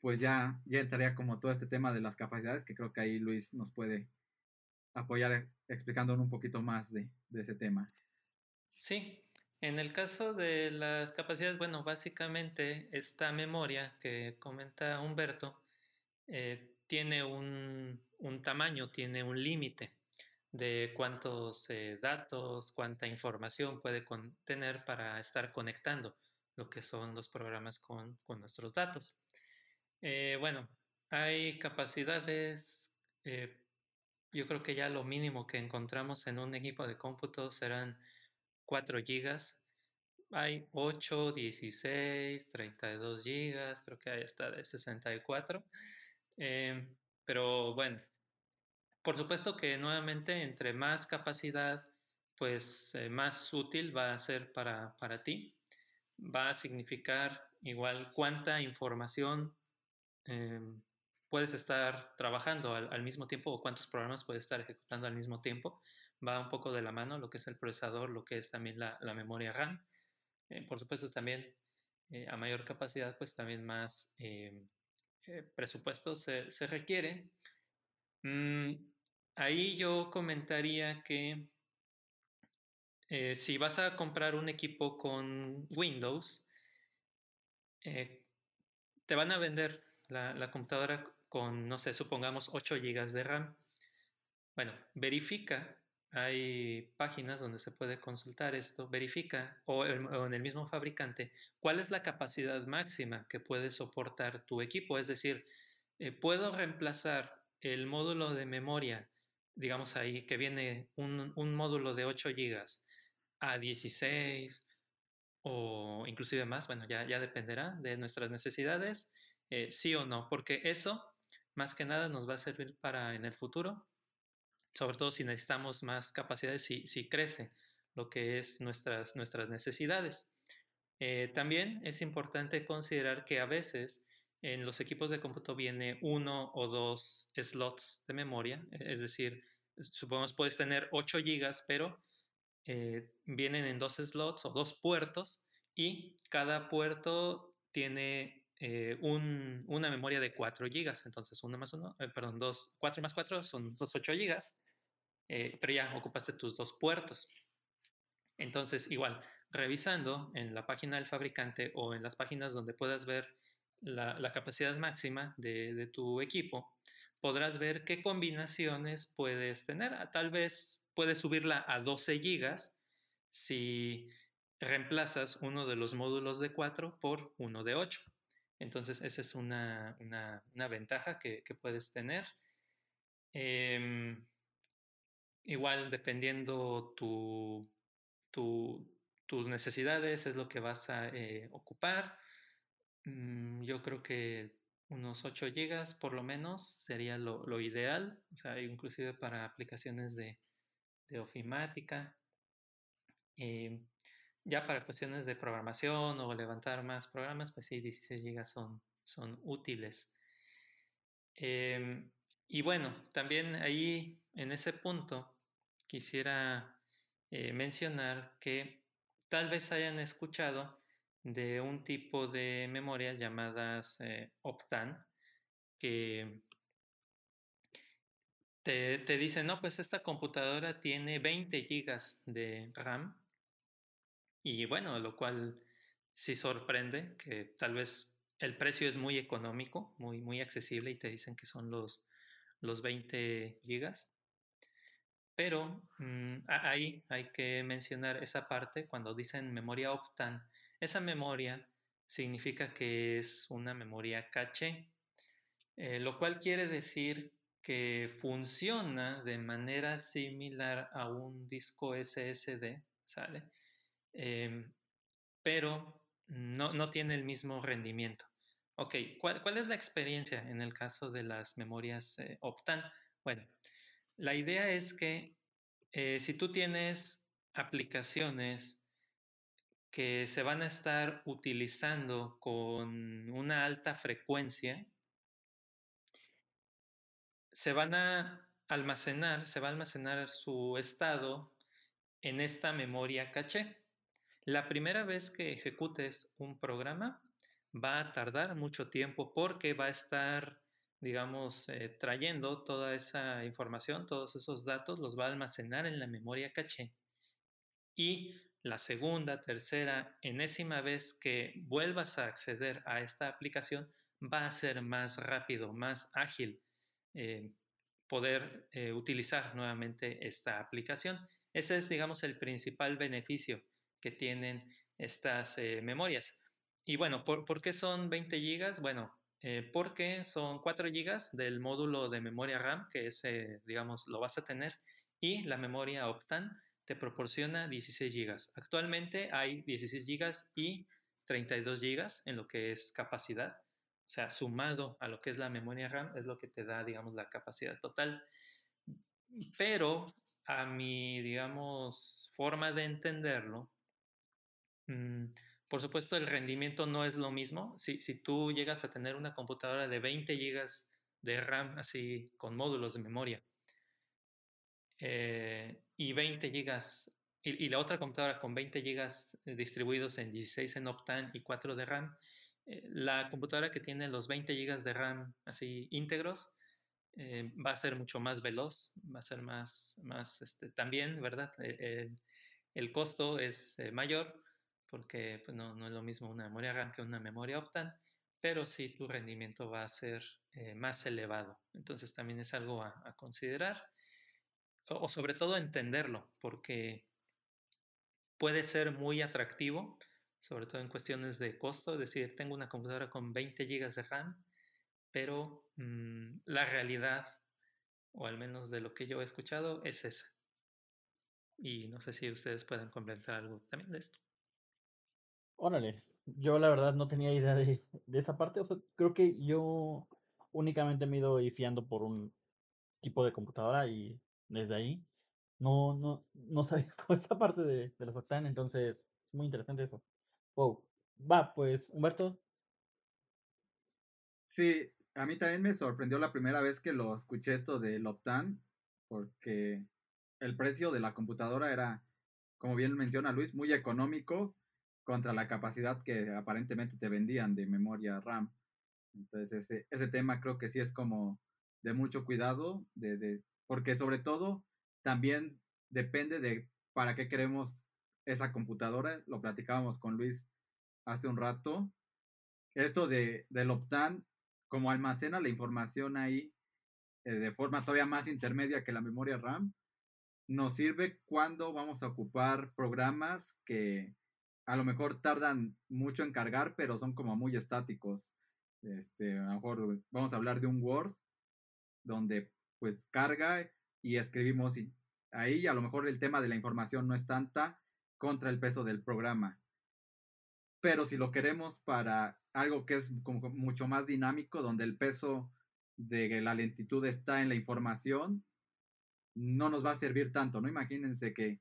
pues ya, ya entraría como todo este tema de las capacidades, que creo que ahí Luis nos puede apoyar explicándonos un poquito más de, de ese tema. Sí, en el caso de las capacidades, bueno, básicamente esta memoria que comenta Humberto eh, tiene un, tamaño, tiene un límite de cuántos eh, datos, cuánta información puede contener para estar conectando lo que son los programas con, nuestros datos. Eh, bueno, hay capacidades, yo creo que ya lo mínimo que encontramos en un equipo de cómputo serán 4 GB. Hay 8, 16, 32 GB, creo que hay hasta de 64. Eh, pero bueno, por supuesto que nuevamente entre más capacidad, pues eh, más útil va a ser para, para, ti. Va a significar igual cuánta información eh, puedes estar trabajando al, al, mismo tiempo o cuántos programas puedes estar ejecutando al mismo tiempo va un poco de la mano lo que es el procesador, lo que es también la, memoria RAM. Eh, por supuesto, también eh, a mayor capacidad, pues también más eh, presupuesto se, requiere. Mm, ahí yo comentaría que si vas a comprar un equipo con Windows, te van a vender la, la computadora con, no sé, supongamos 8 GB de RAM. Bueno, verifica hay páginas donde se puede consultar esto, verifica o, en el mismo fabricante cuál es la capacidad máxima que puede soportar tu equipo. Es decir, eh, puedo reemplazar el módulo de memoria, digamos ahí, que viene un, módulo de 8 GB a 16 o inclusive más, bueno, ya, dependerá de nuestras necesidades, eh, sí o no, porque eso más que nada nos va a servir para en el futuro, sobre todo si necesitamos más capacidades, si, si crece lo que es nuestras, nuestras necesidades. Eh, también es importante considerar que a veces en los equipos de cómputo viene uno o dos slots de memoria, es decir, supongamos puedes tener 8 gigas, pero eh, vienen en dos slots o dos puertos y cada puerto tiene eh, un, una memoria de 4 gigas. Entonces, 1 más 1, eh, perdón, 2, 4 más 4 son 2, 8 gigas, pero ya ocupaste tus dos puertos. Entonces, igual, revisando en la página del fabricante o en las páginas donde puedas ver la, la capacidad máxima de, de, tu equipo, podrás ver qué combinaciones puedes tener. Ah, tal vez puedes subirla a 12 gigas si reemplazas uno de los módulos de 4 por uno de 8. Entonces, esa es una, una, una ventaja que, que, puedes tener. Eh, igual, dependiendo tu, tu, tus necesidades, es lo que vas a eh, ocupar. Mm, yo creo que unos 8 gigas por lo menos sería lo, lo ideal, o sea, inclusive para aplicaciones de, de ofimática. Eh, ya para cuestiones de programación o levantar más programas, pues sí, 16 gigas son, son útiles. Eh, y bueno, también ahí en ese punto quisiera eh, mencionar que tal vez hayan escuchado de un tipo de memorias llamadas eh, Optan, que te, te, dicen, no, pues esta computadora tiene 20 gigas de RAM. Y bueno, lo cual sí sorprende, que tal vez el precio es muy económico, muy, muy accesible y te dicen que son los, los 20 gigas. Pero mmm, ahí hay que mencionar esa parte cuando dicen memoria Optan esa memoria significa que es una memoria caché, eh, lo cual quiere decir que funciona de manera similar a un disco SSD, ¿sale? Eh, pero no, no, tiene el mismo rendimiento. Ok, ¿cuál, ¿cuál, es la experiencia en el caso de las memorias eh, Optan? Bueno, la idea es que eh, si tú tienes aplicaciones que se van a estar utilizando con una alta frecuencia, se van a almacenar, se va a almacenar su estado en esta memoria caché. La primera vez que ejecutes un programa va a tardar mucho tiempo porque va a estar, digamos, eh, trayendo toda esa información, todos esos datos, los va a almacenar en la memoria caché. Y la segunda, tercera, enésima vez que vuelvas a acceder a esta aplicación, va a ser más rápido, más ágil eh, poder eh, utilizar nuevamente esta aplicación. Ese es, digamos, el principal beneficio que tienen estas memorias. Y bueno, ¿por, ¿por, qué son 20 gigas? Bueno, eh, porque son 4 gigas del módulo de memoria RAM, que es, digamos, lo vas a tener, y la memoria Optan, te proporciona 16 GB. Actualmente hay 16 GB y 32 GB en lo que es capacidad. O sea, sumado a lo que es la memoria RAM es lo que te da, digamos, la capacidad total. Pero a mi, digamos, forma de entenderlo, mmm, por supuesto el rendimiento no es lo mismo. Si, tú llegas a tener una computadora de 20 GB de RAM, así con módulos de memoria, eh, y 20 gigas, y, la otra computadora con 20 gigas distribuidos en 16 en Optan y 4 de RAM, eh, la computadora que tiene los 20 gigas de RAM así íntegros eh, va a ser mucho más veloz, va a ser más, más este, también, ¿verdad? Eh, el costo es mayor porque pues, no, es lo mismo una memoria RAM que una memoria Optan, pero sí tu rendimiento va a ser más elevado. Entonces también es algo a, considerar o sobre todo entenderlo, porque puede ser muy atractivo, sobre todo en cuestiones de costo, es decir, tengo una computadora con 20 GB de RAM, pero mmm, la realidad, o al menos de lo que yo he escuchado, es esa. Y no sé si ustedes pueden complementar algo también de esto. Órale, yo la verdad no tenía idea de, de esa parte. O sea, creo que yo únicamente me he ido fiando por un tipo de computadora y desde ahí no, no, no sabía [LAUGHS] cómo esa parte de, de los Octane, entonces es muy interesante eso. Wow. Va, pues, Humberto, Sí, a mí también me sorprendió la primera vez que lo escuché esto del Optan, porque el precio de la computadora era, como bien menciona Luis, muy económico contra la capacidad que aparentemente te vendían de memoria RAM. Entonces ese, ese tema creo que sí es como de mucho cuidado, de, de, porque sobre todo también depende de para qué queremos esa computadora. Lo platicábamos con Luis hace un rato. Esto de, del Optan, como almacena la información ahí eh, de forma todavía más intermedia que la memoria RAM, nos sirve cuando vamos a ocupar programas que a lo mejor tardan mucho en cargar, pero son como muy estáticos. Este, a lo mejor vamos a hablar de un Word donde pues carga y escribimos ahí a lo mejor el tema de la información no es tanta contra el peso del programa. Pero si lo queremos para algo que es como mucho más dinámico, donde el peso de la lentitud está en la información, no nos va a servir tanto, ¿no? Imagínense que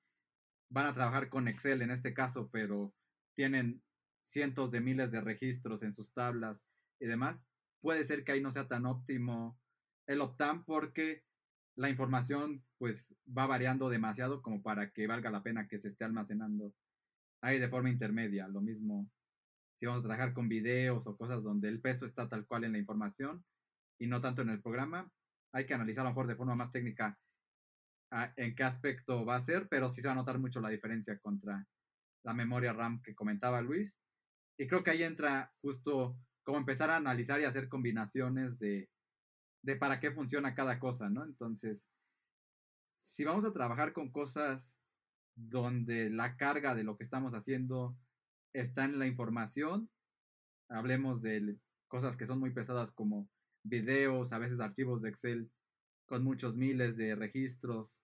van a trabajar con Excel en este caso, pero tienen cientos de miles de registros en sus tablas y demás, puede ser que ahí no sea tan óptimo el Optam porque la información pues va variando demasiado como para que valga la pena que se esté almacenando ahí de forma intermedia. Lo mismo si vamos a trabajar con videos o cosas donde el peso está tal cual en la información y no tanto en el programa, hay que analizar a lo mejor de forma más técnica en qué aspecto va a ser, pero sí se va a notar mucho la diferencia contra la memoria RAM que comentaba Luis. Y creo que ahí entra justo como empezar a analizar y hacer combinaciones de, de para qué funciona cada cosa, ¿no? Entonces, si vamos a trabajar con cosas donde la carga de lo que estamos haciendo está en la información, hablemos de cosas que son muy pesadas como videos, a veces archivos de Excel con muchos miles de registros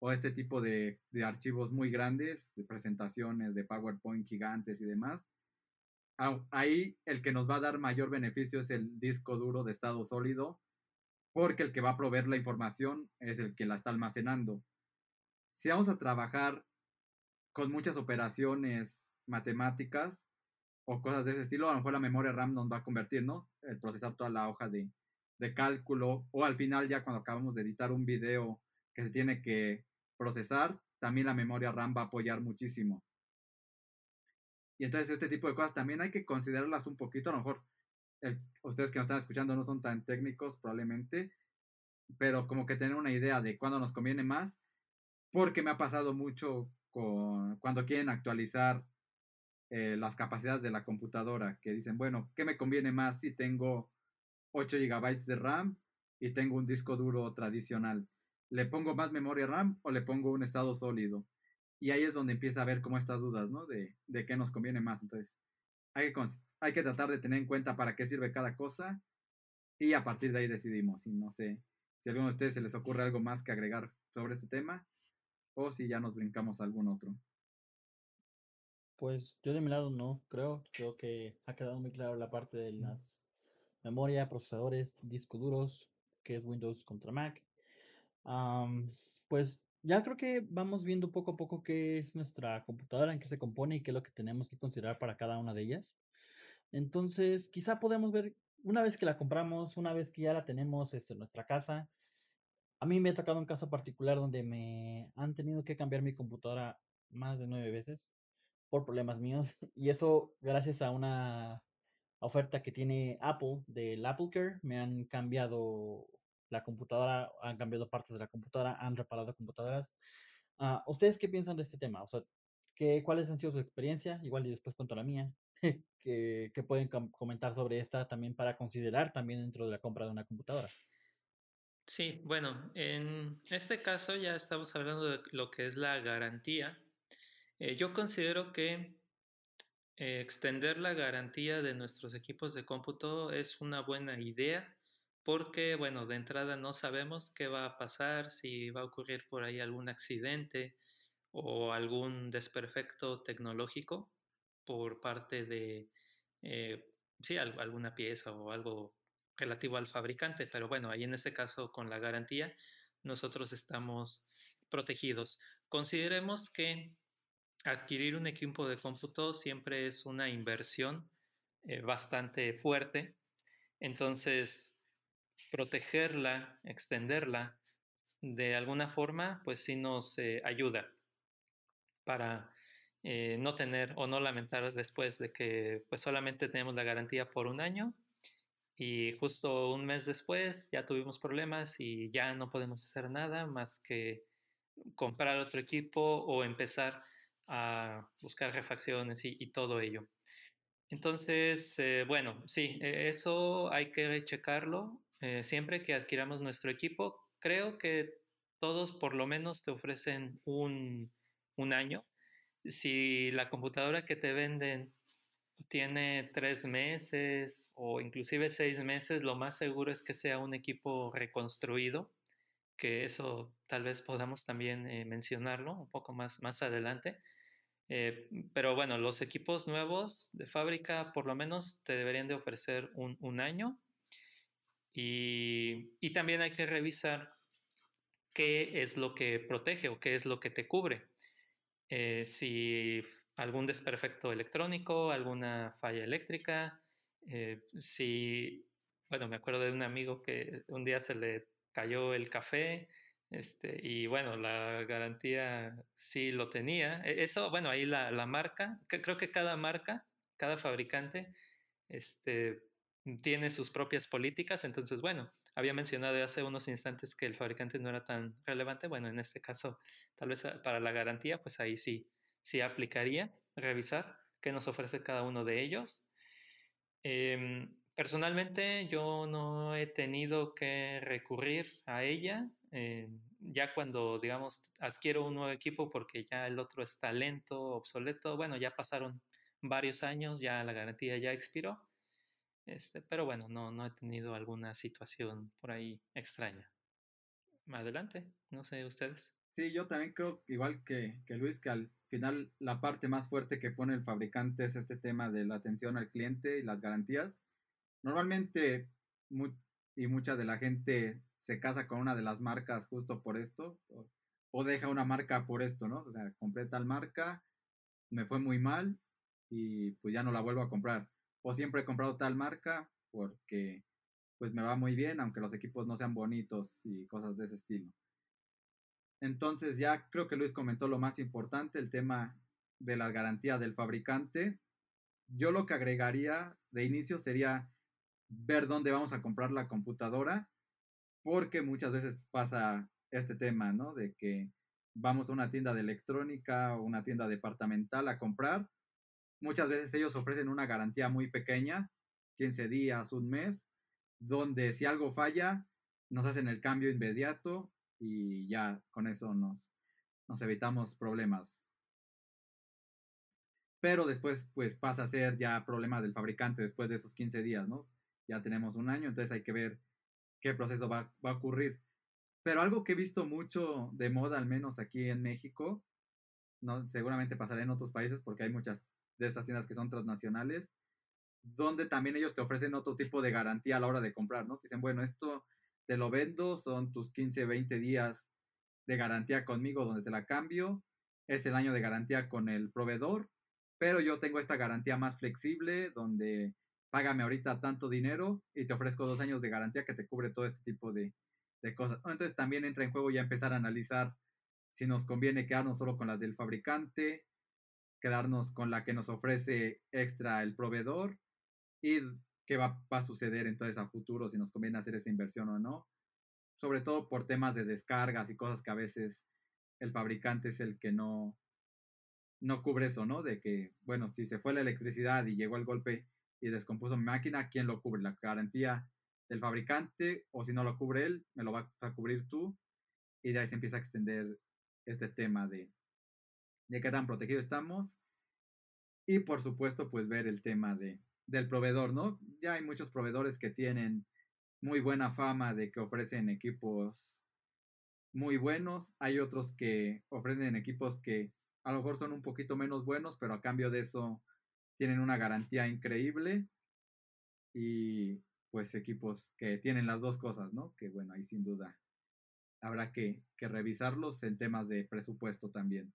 o este tipo de, archivos muy grandes, de presentaciones, de PowerPoint gigantes y demás. Ahí el que nos va a dar mayor beneficio es el disco duro de estado sólido, porque el que va a proveer la información es el que la está almacenando. Si vamos a trabajar con muchas operaciones matemáticas o cosas de ese estilo, a lo mejor la memoria RAM nos va a convertir, ¿no? El procesar toda la hoja de, de cálculo o al final ya cuando acabamos de editar un video que se tiene que procesar, también la memoria RAM va a apoyar muchísimo. Y entonces este tipo de cosas también hay que considerarlas un poquito, a lo mejor ustedes que nos están escuchando no son tan técnicos probablemente, pero como que tener una idea de cuándo nos conviene más, porque me ha pasado mucho con, cuando quieren actualizar eh, las capacidades de la computadora, que dicen, bueno, ¿qué me conviene más si tengo 8 GB de RAM y tengo un disco duro tradicional? ¿Le pongo más memoria RAM o le pongo un estado sólido? Y ahí es donde empieza a ver como estas dudas, ¿no? De, de qué nos conviene más. Entonces, hay que, hay que tratar de tener en cuenta para qué sirve cada cosa y a partir de ahí decidimos. Y no sé si a alguno de ustedes se les ocurre algo más que agregar sobre este tema o si ya nos brincamos a algún otro. Pues yo de mi lado no, creo. Creo que ha quedado muy claro la parte de las memoria, procesadores, discos duros, que es Windows contra Mac. Um, pues ya creo que vamos viendo poco a poco qué es nuestra computadora, en qué se compone y qué es lo que tenemos que considerar para cada una de ellas. Entonces, quizá podemos ver, una vez que la compramos, una vez que ya la tenemos este, en nuestra casa, a mí me ha tocado un caso particular donde me han tenido que cambiar mi computadora más de nueve veces por problemas míos. [LAUGHS] Y eso gracias a una oferta que tiene Apple del Apple Care. Me han cambiado la computadora, han cambiado partes de la computadora, han reparado computadoras. Uh, ¿Ustedes qué piensan de este tema? O sea, ¿qué, ¿cuáles han sido su experiencia? Igual y después cuento la mía. [LAUGHS] que, que pueden comentar sobre esta también para considerar también dentro de la compra de una computadora. Sí, bueno, en este caso ya estamos hablando de lo que es la garantía. Eh, yo considero que extender la garantía de nuestros equipos de cómputo es una buena idea porque, bueno, de entrada no sabemos qué va a pasar, si va a ocurrir por ahí algún accidente o algún desperfecto tecnológico. por parte de, eh, sí, alguna pieza o algo relativo al fabricante, pero bueno, ahí en este caso con la garantía nosotros estamos protegidos. Consideremos que adquirir un equipo de cómputo siempre es una inversión eh, bastante fuerte, entonces protegerla, extenderla de alguna forma, pues sí nos eh, ayuda para eh, no tener o no lamentar después de que pues solamente tenemos la garantía por un año y justo un mes después ya tuvimos problemas y ya no podemos hacer nada más que comprar otro equipo o empezar a buscar refacciones y, todo ello. Entonces, eh, bueno, sí, e, eso hay que checarlo eh, siempre que adquiramos nuestro equipo. Creo que todos por lo menos te ofrecen un, un año. Si la computadora que te venden tiene tres meses o inclusive seis meses, lo más seguro es que sea un equipo reconstruido, que eso tal vez podamos también eh, mencionarlo un poco más, más adelante. Eh, pero bueno, los equipos nuevos de fábrica por lo menos te deberían de ofrecer un, un año y, y, también hay que revisar qué es lo que protege o qué es lo que te cubre. Eh, si algún desperfecto electrónico, alguna falla eléctrica, eh, si, bueno, me acuerdo de un amigo que un día se le cayó el café, este, y bueno, la garantía sí lo tenía. E, eso, bueno, ahí la, la marca, creo que cada marca, cada fabricante, este, tiene sus propias políticas, entonces, bueno, había mencionado hace unos instantes que el fabricante no era tan relevante, bueno, en este caso, tal vez ah, para la garantía, pues ahí sí si aplicaría revisar qué nos ofrece cada uno de ellos. Em, personalmente yo no he tenido que recurrir a ella em, ya cuando digamos adquiero un nuevo equipo porque ya el otro está lento, obsoleto, bueno, ya pasaron varios años, ya la garantía ya expiró. Este, pero bueno, no, no he tenido alguna situación por ahí extraña. Adelante, no sé ustedes. Sí, yo también creo, igual que, que Luis, que al final la parte más fuerte que pone el fabricante es este tema de la atención al cliente y las garantías. Normalmente, y mucha de la gente se casa con una de las marcas justo por esto, o, deja una marca por esto, ¿no? O sea, compré tal marca, me fue muy mal y pues ya no la vuelvo a comprar. O siempre he comprado tal marca porque pues me va muy bien, aunque los equipos no sean bonitos y cosas de ese estilo. Entonces ya creo que Luis comentó lo más importante, el tema de la garantía del fabricante. Yo lo que agregaría de inicio sería ver dónde vamos a comprar la computadora, porque muchas veces pasa este tema, ¿no? De que vamos a una tienda de electrónica o una tienda departamental a comprar. Muchas veces ellos ofrecen una garantía muy pequeña, 15 días, un mes, donde si algo falla, nos hacen el cambio inmediato y ya con eso nos, nos evitamos problemas. Pero después pues pasa a ser ya problema del fabricante después de esos 15 días, ¿no? Ya tenemos un año, entonces hay que ver qué proceso va, va a ocurrir. Pero algo que he visto mucho de moda, al menos aquí en México, no, seguramente pasará en otros países porque hay muchas de estas tiendas que son transnacionales, donde también ellos te ofrecen otro tipo de garantía a la hora de comprar, ¿no? Dicen, bueno, esto te lo vendo, son tus 15, 20 días de garantía conmigo donde te la cambio, es el año de garantía con el proveedor, pero yo tengo esta garantía más flexible donde págame ahorita tanto dinero y te ofrezco dos años de garantía que te cubre todo este tipo de, de cosas. Entonces también entra en juego ya empezar a analizar si nos conviene quedarnos solo con las del fabricante, quedarnos con la que nos ofrece extra el proveedor y qué va, a suceder entonces a futuro, si nos conviene hacer esa inversión o no. Sobre todo por temas de descargas y cosas que a veces el fabricante es el que no, no cubre eso, ¿no? De que, bueno, si se fue la electricidad y llegó el golpe y descompuso mi máquina, ¿quién lo cubre? ¿La garantía del fabricante? O si no lo cubre él, me lo va a cubrir tú. Y de ahí se empieza a extender este tema de, de qué tan protegidos estamos. Y por supuesto, pues ver el tema de, del proveedor, ¿no? Ya hay muchos proveedores que tienen muy buena fama de que ofrecen equipos muy buenos. Hay otros que ofrecen equipos que a lo mejor son un poquito menos buenos, pero a cambio de eso tienen una garantía increíble y pues equipos que tienen las dos cosas, ¿no? Que bueno, ahí sin duda habrá que, que revisarlos en temas de presupuesto también.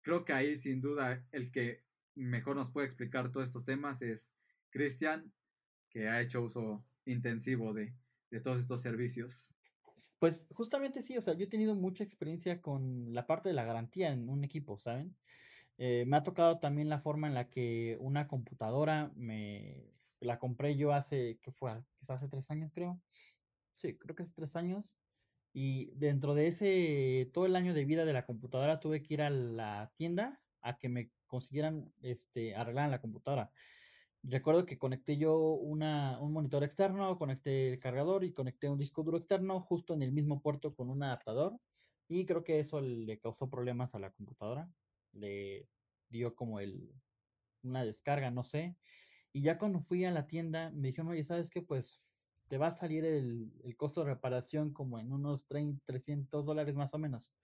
Creo que ahí sin duda el que mejor nos puede explicar todos estos temas es Cristian, que ha hecho uso intensivo de, de todos estos servicios. Pues justamente sí, o sea, yo he tenido mucha experiencia con la parte de la garantía en un equipo, ¿saben? Eh, me ha tocado también la forma en la que una computadora me la compré yo hace, ¿qué fue? Quizás hace tres años, creo. Sí, creo que hace tres años. Y dentro de ese, todo el año de vida de la computadora, tuve que ir a la tienda a que me consiguieran este, arreglar la computadora. Recuerdo que conecté yo una, un monitor externo, conecté el cargador y conecté un disco duro externo justo en el mismo puerto con un adaptador. Y creo que eso le causó problemas a la computadora. Le dio como el, una descarga, no sé. Y ya cuando fui a la tienda, me dijeron, oye, ¿sabes qué? Pues te va a salir el, el costo de reparación como en unos 30, 300 dólares más o menos.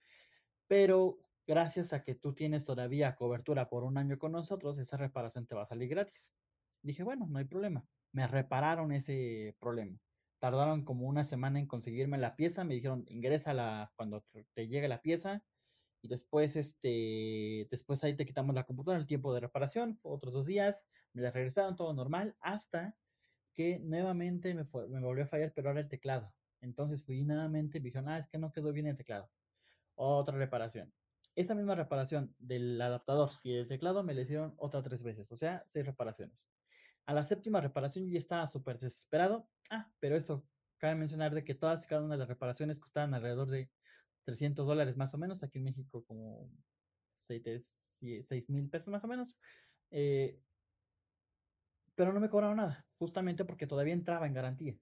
Pero gracias a que tú tienes todavía cobertura por un año con nosotros, esa reparación te va a salir gratis. Dije, bueno, no hay problema. Me repararon ese problema. Tardaron como una semana en conseguirme la pieza. Me dijeron, ingresa cuando te llegue la pieza. Y después, este, después ahí te quitamos la computadora, el tiempo de reparación, otros dos días, me la regresaron todo normal, hasta que nuevamente me, me volvió a fallar, pero ahora el teclado. Entonces fui nuevamente y me dijeron, ah, es que no quedó bien el teclado. Otra reparación esa misma reparación del adaptador y del teclado me la hicieron otra tres veces, o sea, seis reparaciones. A la séptima reparación ya estaba súper desesperado. Ah, pero esto, cabe mencionar de que todas y cada una de las reparaciones costaban alrededor de 300 dólares más o menos, aquí en México como 6 mil pesos más o menos. Eh, pero no me cobraron nada, justamente porque todavía entraba en garantía.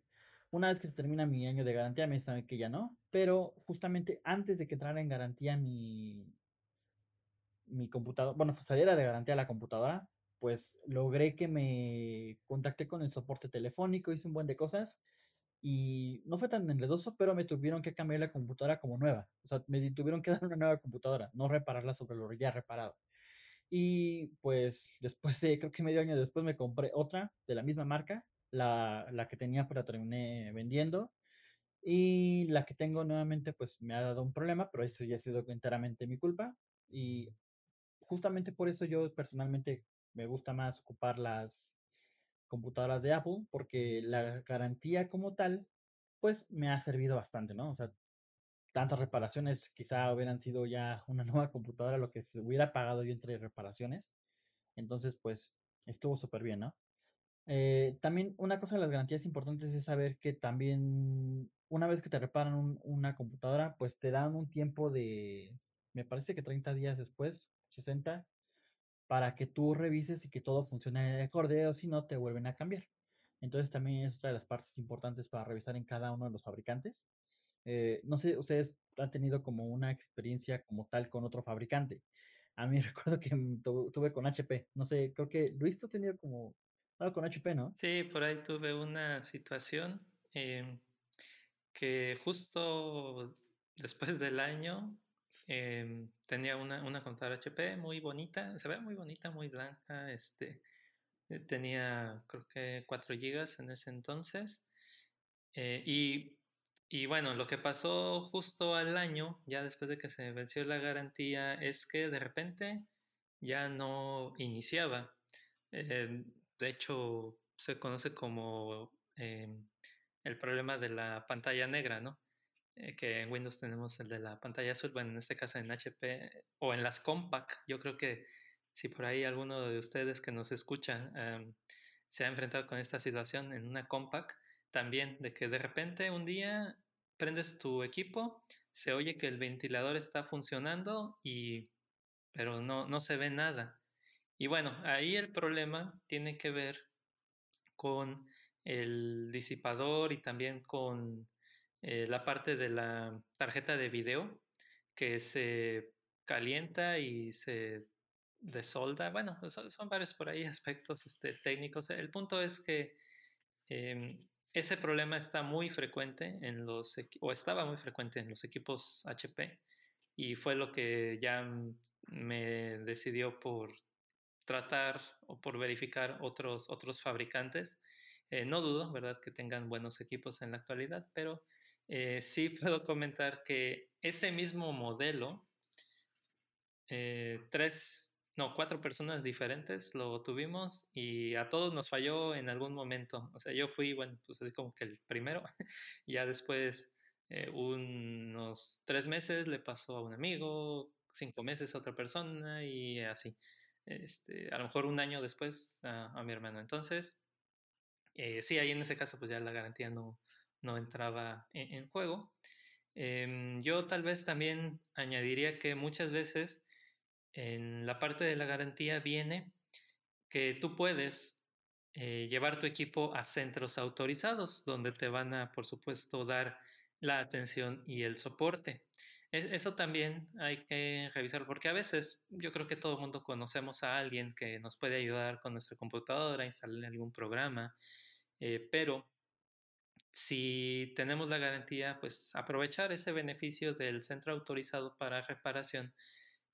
Una vez que se termina mi año de garantía, me saben que ya no, pero justamente antes de que entrara en garantía mi, mi computadora, bueno, saliera de garantía la computadora, pues logré que me contacté con el soporte telefónico, hice un buen de cosas y no fue tan enredoso, pero me tuvieron que cambiar la computadora como nueva. O sea, me tuvieron que [LAUGHS] dar una nueva computadora, no repararla sobre lo ya reparado. Y pues después de, creo que medio año después me compré otra de la misma marca, la, la que tenía pero terminé vendiendo. Y la que tengo nuevamente pues me ha dado un problema, pero eso ya ha sido enteramente mi culpa. Y justamente por eso yo personalmente me gusta más ocupar las computadoras de Apple, porque la garantía como tal, pues me ha servido bastante, ¿no? O sea, tantas reparaciones quizá hubieran sido ya una [LAUGHS] nueva computadora lo que se hubiera pagado yo entre reparaciones. Entonces, pues estuvo súper bien, ¿no? Eh, también una cosa de las garantías importantes es saber que también una vez que te reparan una computadora, pues te dan un tiempo de, me parece que 30 días después 60 para que tú revises y que todo funcione de acorde o si no te vuelven a cambiar. Entonces también es otra de las partes importantes para revisar en cada uno de los fabricantes. Eh, no sé, ustedes han tenido como una experiencia como tal con otro fabricante. A mí [LAUGHS] recuerdo que tuve con HP. No sé, creo que Luis has tenido como algo con HP, ¿no? Sí, por ahí tuve una situación em, que justo después del año Em, tenía una, una computadora HP muy bonita, se ve muy bonita, muy blanca. Este, eh, tenía creo que 4 GB en ese entonces. Eh, y, y, bueno, lo que pasó justo al año, ya después de que se venció la garantía, es que de repente ya no iniciaba. Eh, de hecho, se conoce como em, el problema de la pantalla negra, ¿no? Eh, que en Windows tenemos el de la pantalla azul, bueno, en este caso en HP o en las Compact, yo creo que si por ahí alguno de ustedes que nos escuchan em, se ha enfrentado con esta situación en una Compact, también de que de repente un día prendes tu equipo, se oye que el ventilador está funcionando y pero no, no se ve nada. Y bueno, ahí el problema tiene que ver con el disipador y también con eh, la parte de la tarjeta de video que se calienta y se desolda. Bueno, son, varios por ahí [LAUGHS] aspectos este, técnicos. El punto es que em, ese problema está muy frecuente en los o estaba muy frecuente en los equipos HP y fue lo que ya me decidió por tratar o por verificar otros, otros fabricantes. Eh, no dudo, ¿verdad?, que tengan buenos equipos en la actualidad, pero eh, sí [LAUGHS] puedo comentar que ese mismo modelo, tres, no, cuatro personas diferentes lo tuvimos y a todos nos falló en algún momento. O sea, yo fui, bueno, pues así como que el primero, [LAUGHS] ya después unos tres meses le pasó a un amigo, cinco meses a otra persona y así. Este, a lo mejor un año después a, mi hermano. Entonces, eh, sí, ahí en ese caso pues ya la garantía no, no entraba en, juego. Em, yo tal vez también añadiría que muchas veces en la parte de la garantía viene que tú puedes eh, llevar tu equipo a centros autorizados donde te van a, por supuesto, dar la atención y el soporte. E, eso también hay que revisar porque a veces yo creo que todo el mundo conocemos a alguien que nos puede ayudar con nuestra computadora, instalar algún programa, eh, pero si tenemos la garantía, pues aprovechar ese beneficio del centro autorizado para reparación,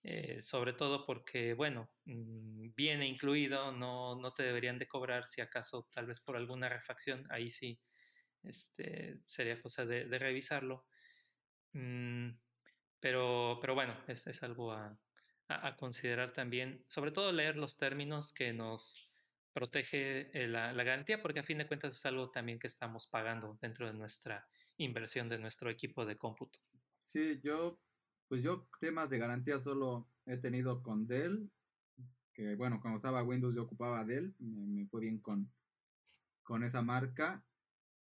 eh, sobre todo porque, bueno, mm, viene incluido, no, no te deberían de cobrar si acaso tal vez por alguna refacción, ahí sí este, sería cosa de, revisarlo. Mm, pero, pero bueno, es, algo a, a, considerar también, sobre todo leer los términos que nos protege eh, la, garantía, porque a fin de cuentas es algo también que estamos pagando dentro de nuestra inversión de nuestro equipo de cómputo. Sí, yo, pues yo temas de garantía solo he tenido con Dell, que bueno, cuando usaba Windows yo ocupaba Dell, me, me fue bien con, con esa marca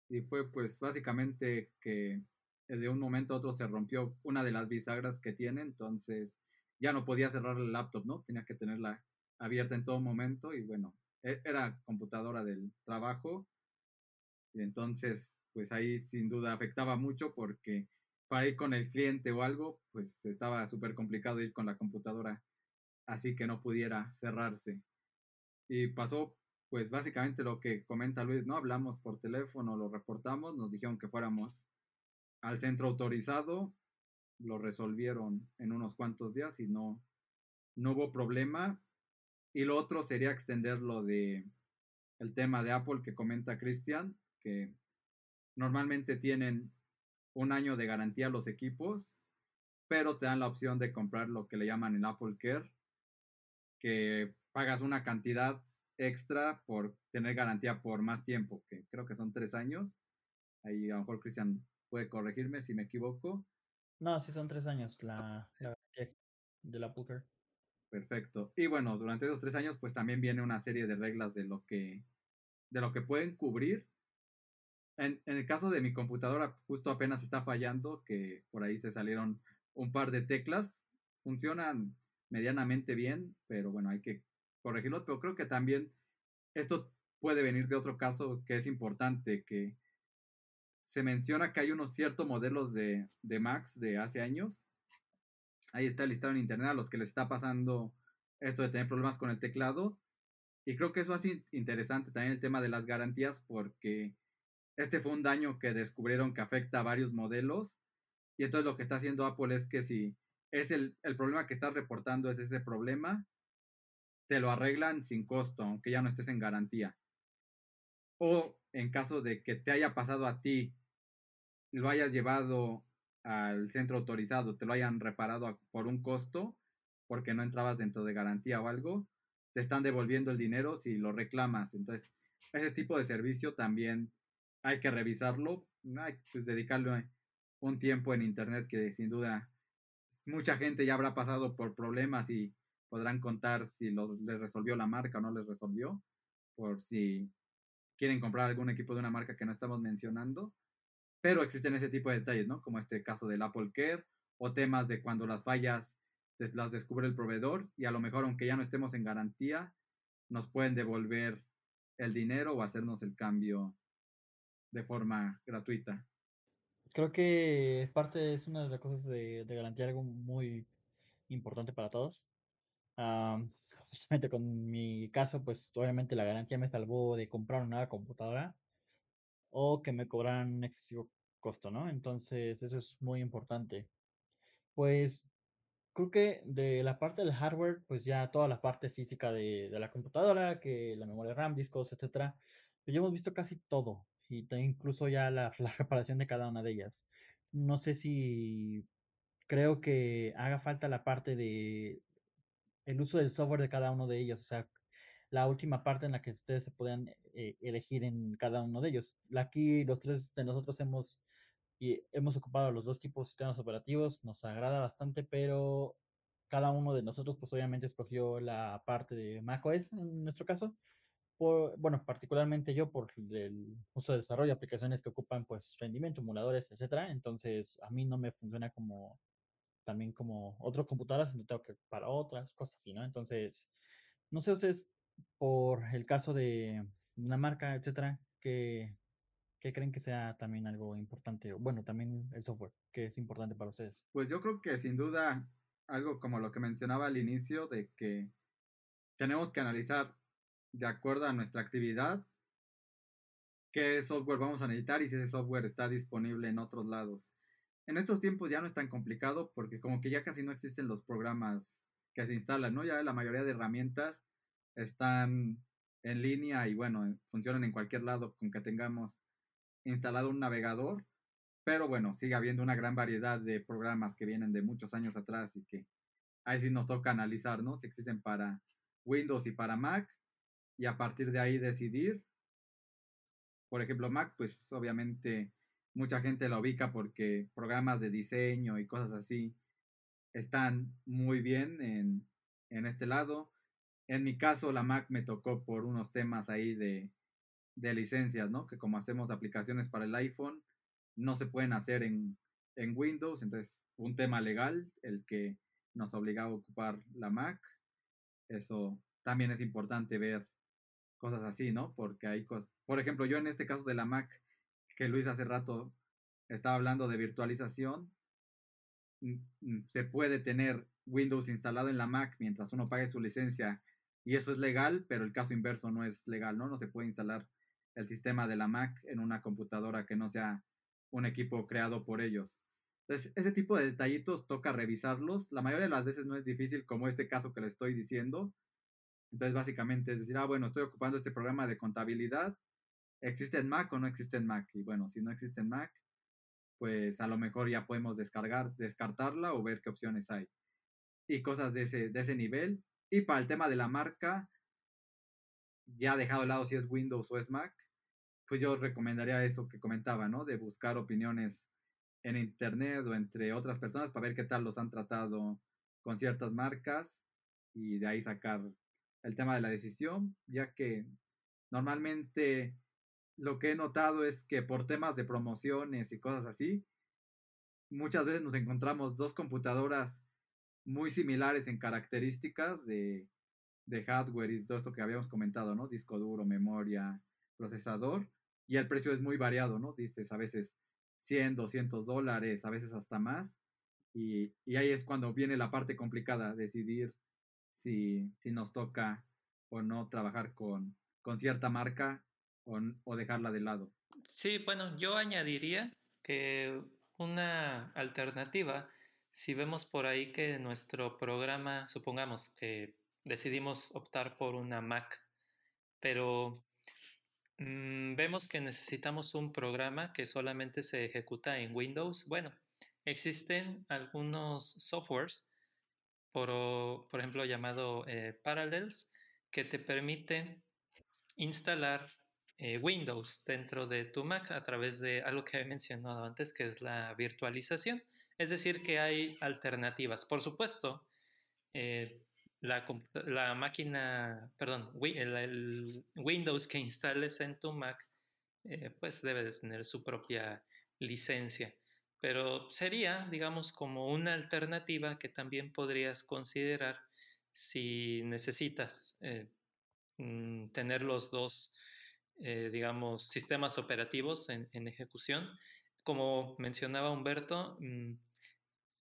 y fue pues básicamente que de un momento a otro se rompió una de las bisagras que tiene, entonces ya no podía cerrar el laptop, ¿no? Tenía que tenerla abierta en todo momento y bueno, era computadora del trabajo y entonces pues ahí sin duda afectaba mucho porque para ir con el cliente o algo pues estaba súper complicado ir con la computadora así que no pudiera cerrarse. Y pasó pues básicamente lo que comenta Luis, ¿no? Hablamos por teléfono, lo reportamos, nos dijeron que fuéramos al centro autorizado, lo resolvieron en unos cuantos días y no, no hubo problema. Y lo otro sería extender lo de el tema de Apple que comenta Cristian, que normalmente tienen un año de garantía los equipos, pero te dan la opción de comprar lo que le llaman el Apple Care, que pagas una cantidad extra por tener garantía por más tiempo, que creo que son tres años. Ahí a lo mejor Cristian puede corregirme si me equivoco. No, sí son tres años la, garantía de la Booker. Perfecto. Y bueno, durante esos tres años, pues también viene una serie de reglas de lo que, de lo que pueden cubrir. En, el caso de mi computadora, justo apenas está fallando, que por ahí se salieron un par de teclas. Funcionan medianamente bien, pero bueno, hay que corregirlo, pero creo que también esto puede venir de otro caso que es importante, que se menciona que hay unos ciertos modelos de, de Macs de hace años. Ahí está listado en internet a los que les está pasando esto de tener problemas con el teclado. Y creo que eso hace interesante también el tema de las garantías porque este fue un daño que descubrieron que afecta a varios modelos. Y entonces lo que está haciendo Apple es que si es el, el problema que estás reportando es ese problema, te lo arreglan sin costo, aunque ya no estés en garantía. O en caso de que te haya pasado a ti, lo hayas llevado al centro autorizado, te lo hayan reparado por un costo, porque no entrabas dentro de garantía o algo, te están devolviendo el dinero si lo reclamas. Entonces, ese tipo de servicio también hay que revisarlo, hay que pues, dedicarle un tiempo en internet que sin duda mucha gente ya habrá pasado por problemas y podrán contar si los, les resolvió la marca o no les resolvió, por si quieren comprar algún equipo de una marca que no estamos mencionando. Pero existen ese tipo de detalles, ¿no? Como este caso del Apple Care o temas de cuando las fallas las descubre el proveedor y a lo mejor aunque ya no estemos en garantía, nos pueden devolver el dinero o hacernos el cambio de forma gratuita. Creo que parte es una de las cosas de, de garantía algo muy importante para todos justamente con mi caso, pues obviamente la garantía me salvó de comprar una nueva computadora o que me cobraran un excesivo costo, ¿no? Entonces, eso es muy importante. Pues, creo que de la parte del hardware, pues ya toda la parte física de, la computadora, que la memoria RAM, discos, etcétera, pues ya hemos visto casi todo. Y incluso ya la, [LAUGHS] la reparación de cada una de ellas. No sé si creo que haga falta la parte de el uso del software de cada uno de ellos. O sea, la última parte en la que ustedes se puedan eh, elegir en cada uno de ellos. Aquí los tres de nosotros hemos y hemos ocupado los dos tipos de sistemas operativos, nos agrada bastante, pero cada uno de nosotros pues obviamente escogió la parte de macOS en nuestro caso. Por, bueno, particularmente yo por el uso de desarrollo de aplicaciones que ocupan pues rendimiento, emuladores, etcétera. Entonces a mí no me funciona como también como otras computadoras, sino tengo que para otras cosas así, ¿no? Entonces, no sé ustedes por el caso de una marca, etcétera, que ¿Qué creen que sea también algo importante? Bueno, también el software, que es importante para ustedes. Pues yo creo que sin duda algo como lo que mencionaba al inicio, de que tenemos que analizar de acuerdo a nuestra actividad qué software vamos a necesitar y si ese software está disponible en otros lados. En estos tiempos ya no es tan complicado porque como que ya casi no existen los programas que se instalan, ¿no? Ya la mayoría de herramientas están en línea y bueno, funcionan en cualquier lado con que tengamos instalado un navegador, pero bueno, sigue habiendo una gran variedad de programas que vienen de muchos años atrás y que ahí sí nos toca analizar, ¿no? Si existen para Windows y para Mac y a partir de ahí decidir. Por ejemplo, Mac, pues obviamente mucha gente lo ubica porque programas de diseño y cosas así están muy bien en, en este lado. En mi caso, la Mac me tocó por unos temas ahí de de licencias, ¿no? Que como hacemos aplicaciones para el iPhone, no se pueden hacer en, en Windows, entonces un tema legal, el que nos obliga a ocupar la Mac. Eso también es importante ver cosas así, ¿no? Porque hay cosas, por ejemplo, yo en este caso de la Mac, que Luis hace rato estaba hablando de virtualización, se puede tener Windows instalado en la Mac mientras uno pague su licencia y eso es legal, pero el caso inverso no es legal, ¿no? No se puede instalar el sistema de la Mac en una computadora que no sea un equipo creado por ellos. Entonces, ese tipo de detallitos toca revisarlos. La mayoría de las veces no es difícil, como este caso que le estoy diciendo. Entonces, básicamente es decir, ah, bueno, estoy ocupando este programa de contabilidad. ¿Existe en Mac o no existe en Mac? Y bueno, si no existe en Mac, pues a lo mejor ya podemos descargar, descartarla o ver qué opciones hay. Y cosas de ese, de ese nivel. Y para el tema de la marca, ya dejado de lado si es Windows o es Mac, pues yo recomendaría eso que comentaba, ¿no? De buscar opiniones en internet o entre otras personas para ver qué tal los han tratado con ciertas marcas y de ahí sacar el tema de la decisión, ya que normalmente lo que he notado es que por temas de promociones y cosas así, muchas veces nos encontramos dos computadoras muy similares en características de, de hardware y todo esto que habíamos comentado, ¿no? Disco duro, memoria, procesador, y el precio es muy variado, ¿no? Dices a veces 100, 200 dólares, a veces hasta más. Y, ahí es cuando viene la parte complicada, decidir si, si nos toca o no trabajar con, con cierta marca o, o dejarla de lado. Sí, bueno, yo añadiría que una alternativa, si vemos por ahí que nuestro programa, supongamos que decidimos optar por una Mac, pero Mm, vemos que necesitamos un programa que solamente se ejecuta en Windows. Bueno, existen algunos softwares, por, por ejemplo, llamado eh, Parallels, que te permiten instalar eh, Windows dentro de tu Mac a través de algo que he mencionado antes, que es la virtualización. Es decir, que hay alternativas. Por supuesto, eh, la, máquina, perdón, el, Windows que instales en tu Mac, eh, pues debe de tener su propia licencia. Pero sería, digamos, como una alternativa que también podrías considerar si necesitas eh, mm, tener los dos, eh, digamos, sistemas operativos en, ejecución. Como mencionaba Humberto, mm,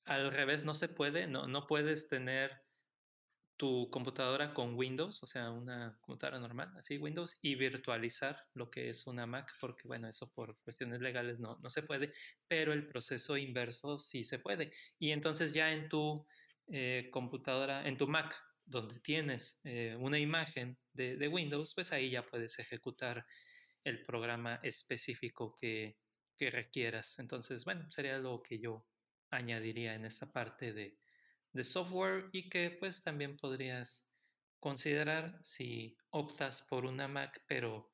al revés no se puede, no, no puedes tener tu computadora con Windows, o sea, una computadora normal, así Windows, y virtualizar lo que es una Mac, porque bueno, eso por cuestiones legales no, no se puede, pero el proceso inverso sí se puede. Y entonces ya en tu eh, computadora, en tu Mac, donde tienes eh, una imagen de, Windows, pues ahí ya puedes ejecutar el programa específico que, requieras. Entonces, bueno, sería lo que yo añadiría en esta parte de, software y que pues también podrías considerar si optas por una Mac, pero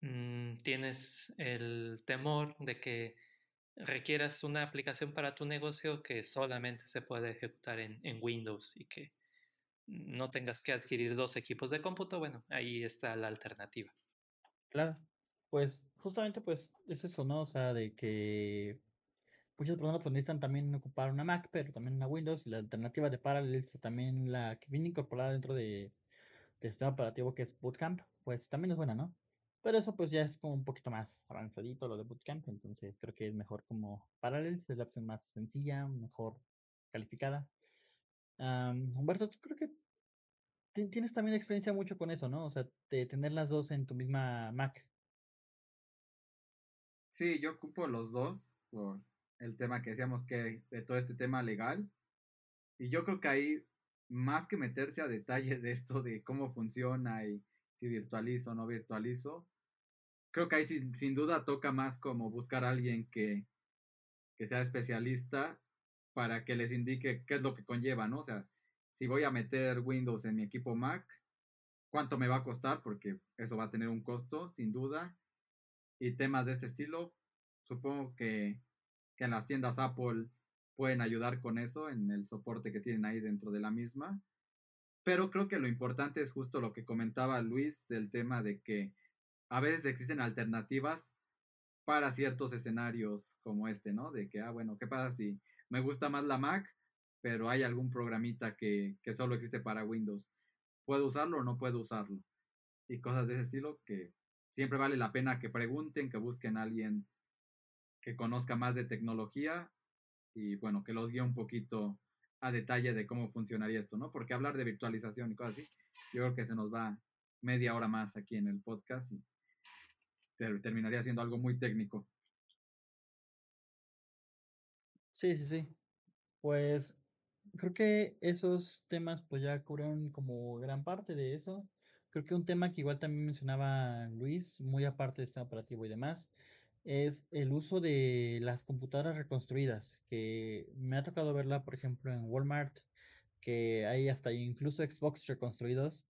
mm, tienes el temor de que requieras una aplicación para tu negocio que solamente se puede ejecutar en, Windows y que no tengas que adquirir dos equipos de cómputo, bueno, ahí está la alternativa. Claro, pues justamente pues es eso, ¿no? O sea, de que muchas personas pues, necesitan también ocupar una Mac, pero también una Windows y la alternativa de Parallels también la que viene incorporada dentro de, del sistema operativo que es Bootcamp, pues también es buena, ¿no? Pero eso pues ya es como un poquito más avanzadito lo de Bootcamp, entonces creo que es mejor como Parallels, es la opción más sencilla, mejor calificada. Humberto, tú creo que tienes también experiencia mucho con eso, ¿no? O sea, de tener las dos en tu misma Mac. Sí, yo ocupo los dos por el tema que decíamos que de todo este tema legal. Y yo creo que ahí, más que meterse a detalle de esto de cómo funciona y si virtualizo o no virtualizo, creo que ahí sin, duda toca más como buscar a alguien que, que sea especialista para que les indique qué es lo que conlleva, ¿no? O sea, si voy a meter Windows en mi equipo Mac, cuánto me va a costar, porque eso va a tener un costo, sin duda. Y temas de este estilo, supongo que, que en las tiendas Apple pueden ayudar con eso, en el soporte que tienen ahí dentro de la misma. Pero creo que lo importante es justo lo que comentaba Luis del tema de que a veces existen alternativas para ciertos escenarios como este, ¿no? De que, ah, bueno, ¿qué pasa si me gusta más la Mac, pero hay algún programita que, que solo existe para Windows? ¿Puedo usarlo o no puedo usarlo? Y cosas de ese estilo que siempre vale la pena que pregunten, que busquen a alguien que conozca más de tecnología y bueno, que los guíe un poquito a detalle de cómo funcionaría esto, ¿no? Porque hablar de virtualización y cosas así, yo creo que se nos va media hora más aquí en el podcast y terminaría siendo algo muy técnico. Sí, sí, sí. Pues creo que esos temas pues ya cubrieron como gran parte de eso. Creo que un tema que igual también mencionaba Luis, muy aparte del sistema operativo y demás, es el uso de las computadoras reconstruidas, que me ha tocado verla, por ejemplo, en Walmart, que hay hasta incluso Xbox reconstruidos.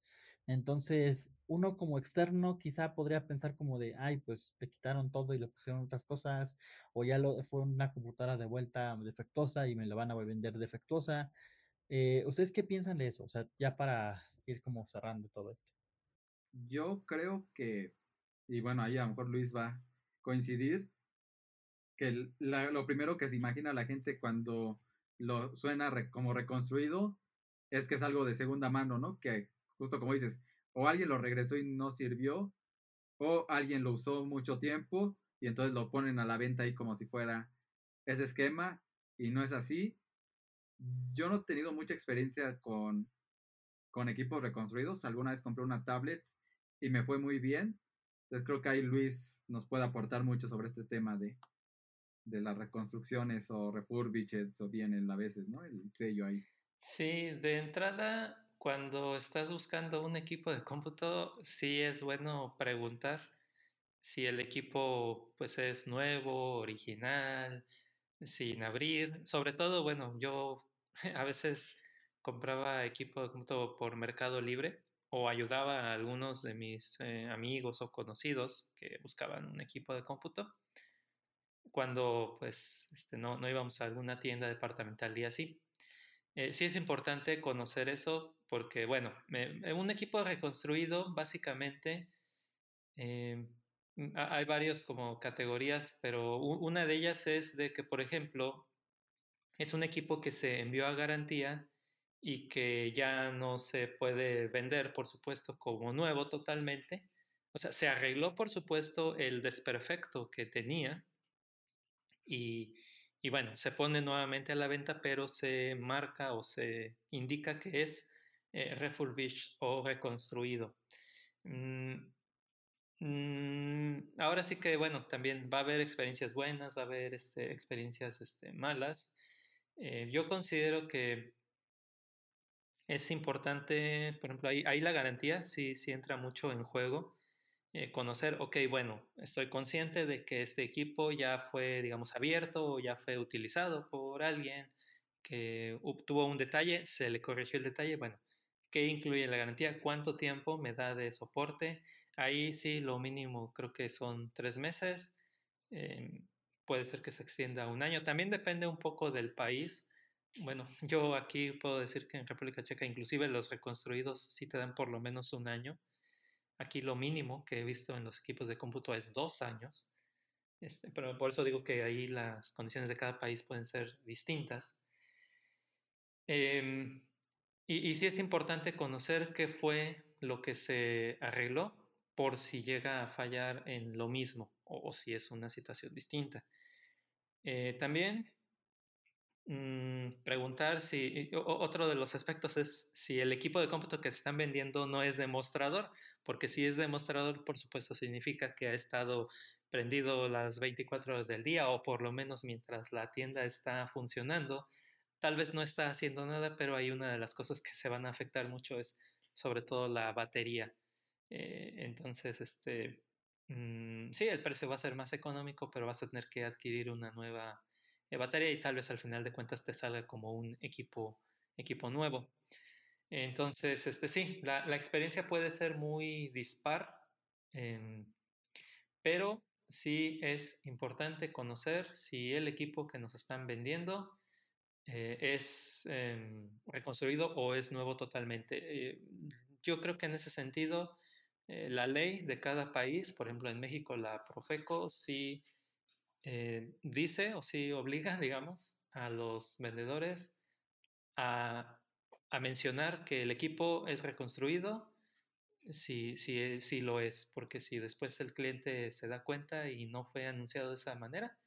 Entonces, uno como externo quizá podría pensar como de, ay, pues le quitaron todo y le pusieron otras cosas, o ya lo, fue una computadora de vuelta defectuosa y me la van a vender defectuosa. Eh, ¿Ustedes qué piensan de eso? O sea, ya para ir como cerrando todo esto. Yo creo que, y bueno, ahí a lo mejor Luis va coincidir que lo primero que se imagina la gente cuando lo suena como reconstruido es que es algo de segunda mano, ¿no? Que justo como dices, o alguien lo regresó y no sirvió, o alguien lo usó mucho tiempo y entonces lo ponen a la venta ahí como si fuera ese esquema y no es así. Yo no he tenido mucha experiencia con, con equipos reconstruidos. Alguna vez compré una tablet y me fue muy bien. Entonces creo que ahí Luis nos puede aportar mucho sobre este tema de, de las reconstrucciones o refurbishes o bien a veces, ¿no? El sello ahí. Sí, de entrada, cuando estás buscando un equipo de cómputo, sí es bueno preguntar si el equipo pues es nuevo, original, sin abrir. Sobre todo, bueno, yo [LAUGHS] a veces compraba equipo de cómputo por Mercado Libre o ayudaba a algunos de mis eh, amigos o conocidos que buscaban un equipo de cómputo cuando pues este, no, no íbamos a alguna tienda departamental y así. Eh, sí es importante conocer eso porque, bueno, un equipo reconstruido básicamente eh, hay varias como categorías, pero una de ellas es de que, por ejemplo, es un equipo que se envió a garantía y que ya no se puede vender, por supuesto, como nuevo totalmente. O sea, se arregló, por supuesto, el desperfecto que tenía y, bueno, se pone nuevamente a la venta, pero se marca o se indica que es eh, refurbished o reconstruido. Mm, mm, ahora sí que, bueno, también va a haber experiencias buenas, va a haber este, experiencias este, malas. Eh, yo considero que es importante, por ejemplo, ahí, ahí la garantía sí, sí entra mucho en juego. Eh, conocer, ok, bueno, estoy consciente de que este equipo ya fue, digamos, abierto o ya fue utilizado por alguien que tuvo un detalle, se le corrigió el detalle, bueno, ¿qué incluye la garantía? ¿Cuánto tiempo me da de soporte? Ahí sí, lo mínimo creo que son tres meses. Eh, puede ser que se extienda a un año. También depende un poco del país. Bueno, yo aquí puedo decir que en República Checa inclusive los reconstruidos sí te dan por lo menos un año. Aquí lo mínimo que he visto en los equipos de cómputo es dos años. Este, pero por eso digo que ahí las condiciones de cada país pueden ser distintas. Em, y, y sí es importante conocer qué fue lo que se arregló por si llega a fallar en lo mismo o, si es una situación distinta. Eh, también mm, preguntar si otro de los aspectos es si el equipo de cómputo que se están vendiendo no es demostrador, porque si es demostrador, por supuesto, significa que ha estado prendido las 24 horas del día o por lo menos mientras la tienda está funcionando. Tal vez no está haciendo nada, pero hay una de las cosas que se van a afectar mucho es sobre todo la batería. Eh, entonces, este, mm, sí, el precio va a ser más económico, pero vas a tener que adquirir una nueva eh, batería y tal vez al final de cuentas te salga como un equipo, equipo nuevo. Entonces, este, sí, la, experiencia puede ser muy dispar, em, pero sí es importante conocer si el equipo que nos están vendiendo eh, es em, reconstruido o es nuevo totalmente. yo creo que en ese sentido eh, la ley de cada país, por ejemplo en México la Profeco sí eh, dice o sí obliga, digamos, a los vendedores a, mencionar que el equipo es reconstruido si, si, si lo es, porque si después el cliente se da cuenta y no fue anunciado de esa manera,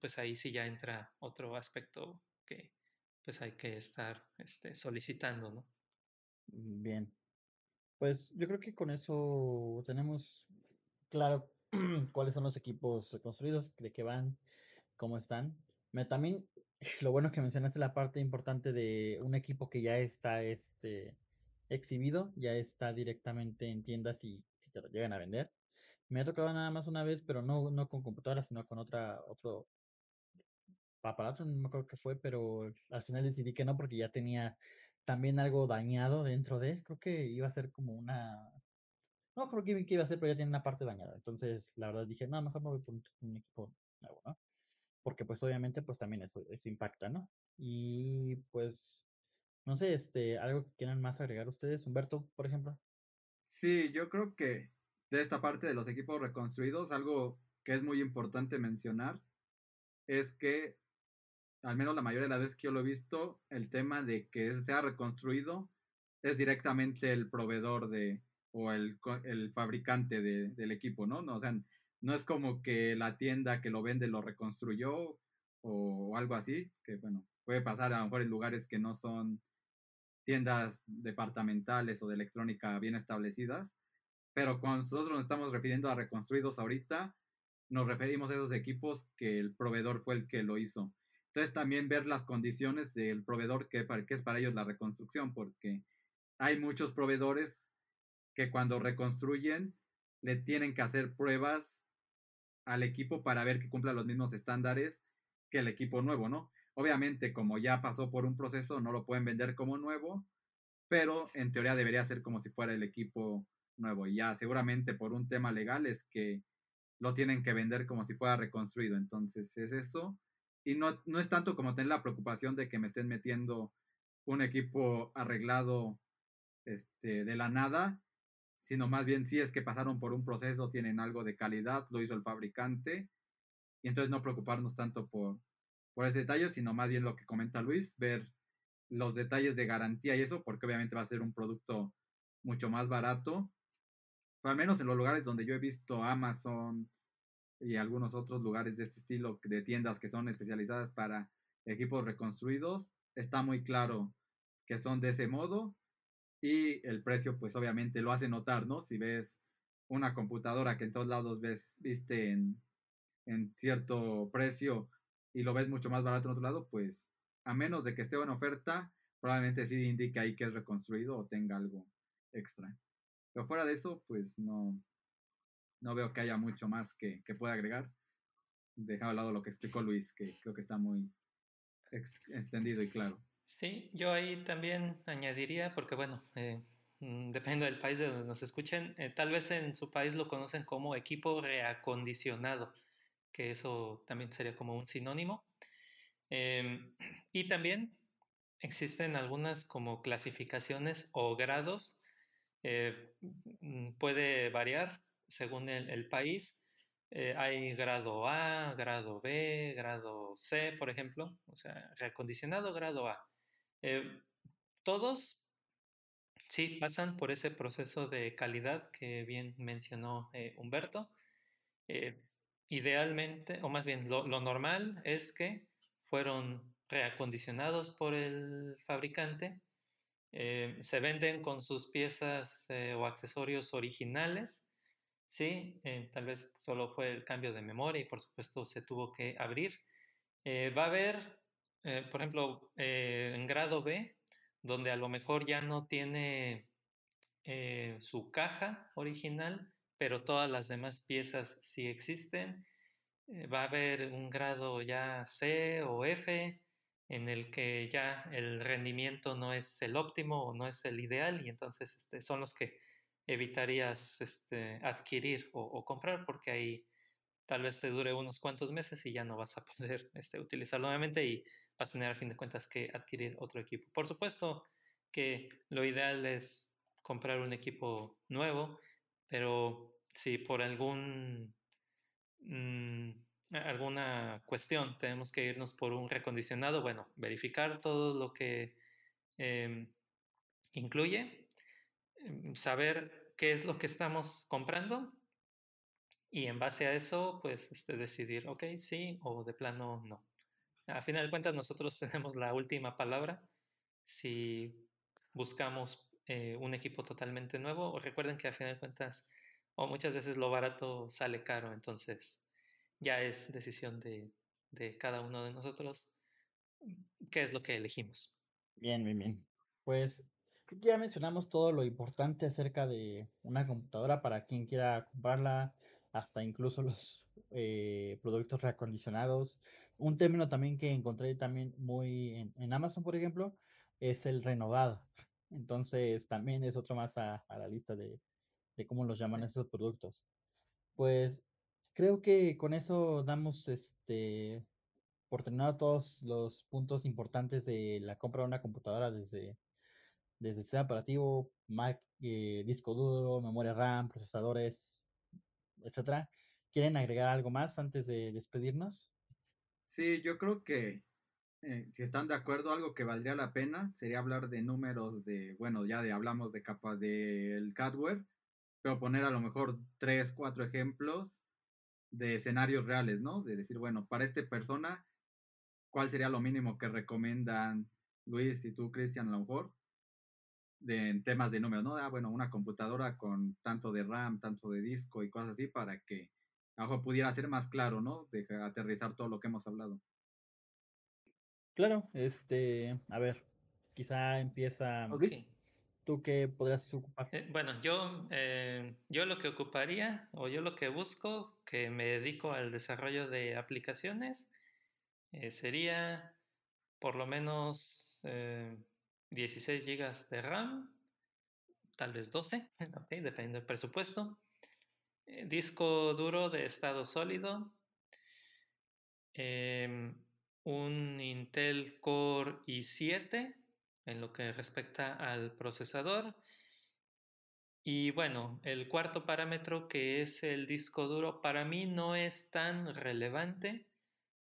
pues ahí sí ya entra otro aspecto que pues hay que estar este, solicitando, ¿no? Bien, pues yo creo que con eso tenemos claro [CLEARS THROAT] cuáles son los equipos reconstruidos, de qué van, cómo están. Me, también [SNIFFS] lo bueno que mencionaste la parte importante de un equipo que ya está este exhibido, ya está directamente en tiendas y si te lo llegan a vender. Me ha tocado nada más una vez, pero no, no con computadora, sino con otra, otro aparato, no me acuerdo qué fue, pero al final decidí que no porque ya tenía también algo dañado dentro de, creo que iba a ser como una, no creo que, iba a ser, pero ya tiene una parte dañada. Entonces, la verdad dije, no, mejor me voy por un, equipo nuevo, ¿no? Porque pues obviamente pues también eso, eso impacta, ¿no? Y pues, no sé, este, algo que quieran más agregar ustedes, Humberto, por ejemplo. Sí, yo creo que de esta parte de los equipos reconstruidos, algo que es muy importante mencionar es que al menos la mayoría de las veces que yo lo he visto, el tema de que sea reconstruido es directamente el proveedor de o el, el fabricante de, del equipo, ¿no? ¿no? O sea, no es como que la tienda que lo vende lo reconstruyó o, algo así, que bueno, puede pasar a lo mejor en lugares que no son tiendas departamentales o de electrónica bien establecidas, pero cuando nosotros nos estamos refiriendo a reconstruidos ahorita, nos referimos a esos equipos que el proveedor fue el que lo hizo. Entonces también ver las condiciones del proveedor que, que es para ellos la reconstrucción, porque hay muchos proveedores que cuando reconstruyen le tienen que hacer pruebas al equipo para ver que cumpla los mismos estándares que el equipo nuevo, ¿no? Obviamente, como ya pasó por un proceso, no lo pueden vender como nuevo, pero en teoría debería ser como si fuera el equipo nuevo. Y ya seguramente por un tema legal es que lo tienen que vender como si fuera reconstruido. Entonces es eso y no, no es tanto como tener la preocupación de que me estén metiendo un equipo arreglado este, de la nada, sino más bien si es que pasaron por un proceso, tienen algo de calidad, lo hizo el fabricante, y entonces no preocuparnos tanto por, por ese detalle, sino más bien lo que comenta Luis, ver los detalles de garantía y eso, porque obviamente va a ser un producto mucho más barato, al menos en los lugares donde yo he visto Amazon, y algunos otros lugares de este estilo de tiendas que son especializadas para equipos reconstruidos, está muy claro que son de ese modo y el precio pues obviamente lo hace notar, ¿no? Si ves una computadora que en todos lados ves, viste en, en cierto precio y lo ves mucho más barato en otro lado, pues a menos de que esté en oferta, probablemente sí indique ahí que es reconstruido o tenga algo extra. Pero fuera de eso, pues no, no veo que haya mucho más que, que pueda agregar. Dejado al lado lo que explicó Luis, que creo que está muy extendido y claro. Sí, yo ahí también añadiría, porque bueno, eh, mm, depende del país de donde nos escuchen, eh, tal vez en su país lo conocen como equipo reacondicionado, que eso también sería como un sinónimo. Em, [CLEARS THROAT] y también existen algunas como clasificaciones o grados, eh, mm, puede variar según el, país. hay grado A, grado B, grado C, por ejemplo, o sea, reacondicionado grado A. Eh, todos sí pasan por ese proceso de calidad que bien mencionó eh, Humberto. Eh, idealmente, o más bien lo, normal es que fueron reacondicionados por el fabricante, se venden con sus piezas o accesorios originales, sí, tal vez solo fue el cambio de memoria y por supuesto se tuvo que abrir. va a haber eh, por ejemplo, eh, en grado B, donde a lo mejor ya no tiene eh, su caja original, pero todas las demás piezas sí existen. va a haber un grado ya C o F en el que ya el rendimiento no es el óptimo o no es el ideal y entonces este, son los que evitarías este, adquirir o, comprar porque ahí tal vez te dure unos cuantos meses y ya no vas a [LAUGHS] poder este, utilizarlo nuevamente y vas a tener a fin de cuentas que adquirir otro equipo. Por supuesto que lo ideal es comprar un equipo nuevo, pero si por algún mm, alguna cuestión tenemos que irnos por un recondicionado, bueno, verificar todo lo que em, incluye, em, saber qué es lo que estamos comprando y en base a eso, pues este, decidir, ok, sí o de plano no. A final de cuentas, nosotros [LAUGHS] tenemos la última palabra si buscamos eh, un equipo totalmente nuevo. O recuerden que a final de cuentas, o muchas veces lo barato sale caro, entonces ya es decisión de, de cada uno de nosotros qué es lo que elegimos. Bien, bien, bien. Pues ya mencionamos todo lo importante acerca de una computadora para quien quiera comprarla, hasta incluso los eh, productos reacondicionados. Un término también que encontré también muy en, Amazon, por ejemplo, es el renovado. [LAUGHS] Entonces también es otro más a, la lista de, cómo los llaman esos productos. Pues creo que con eso damos este por terminado todos los puntos importantes de la compra de una computadora desde, desde el sistema operativo, Mac, eh, disco duro, memoria RAM, procesadores, etcétera. ¿Quieren agregar algo más antes de despedirnos? Sí, yo creo que eh, si están de acuerdo, algo que valdría la pena sería hablar de números de, bueno, ya de hablamos de capas del hardware, pero poner a lo mejor tres, cuatro ejemplos de escenarios reales, ¿no? De decir, bueno, para esta persona, ¿cuál sería lo mínimo que recomiendan Luis y tú, Cristian, a lo mejor? De, en temas de números, ¿no? Ah, bueno, una computadora con tanto de RAM, tanto de disco y cosas así para que a pudiera ser más claro, ¿no? De aterrizar todo lo que hemos hablado. Claro, este, a ver, quizá empieza Luis. ¿Tú qué podrías ocupar? Eh, bueno, yo, eh, yo lo que ocuparía o yo lo que busco, que me dedico al desarrollo de aplicaciones, eh, sería por lo menos 16 GB de RAM, tal vez 12, [LAUGHS] okay, depende del presupuesto. Eh, disco duro de estado sólido, em, un Intel Core i7 en lo que respecta al procesador. Y bueno, el cuarto parámetro que es el disco duro para mí no es tan relevante,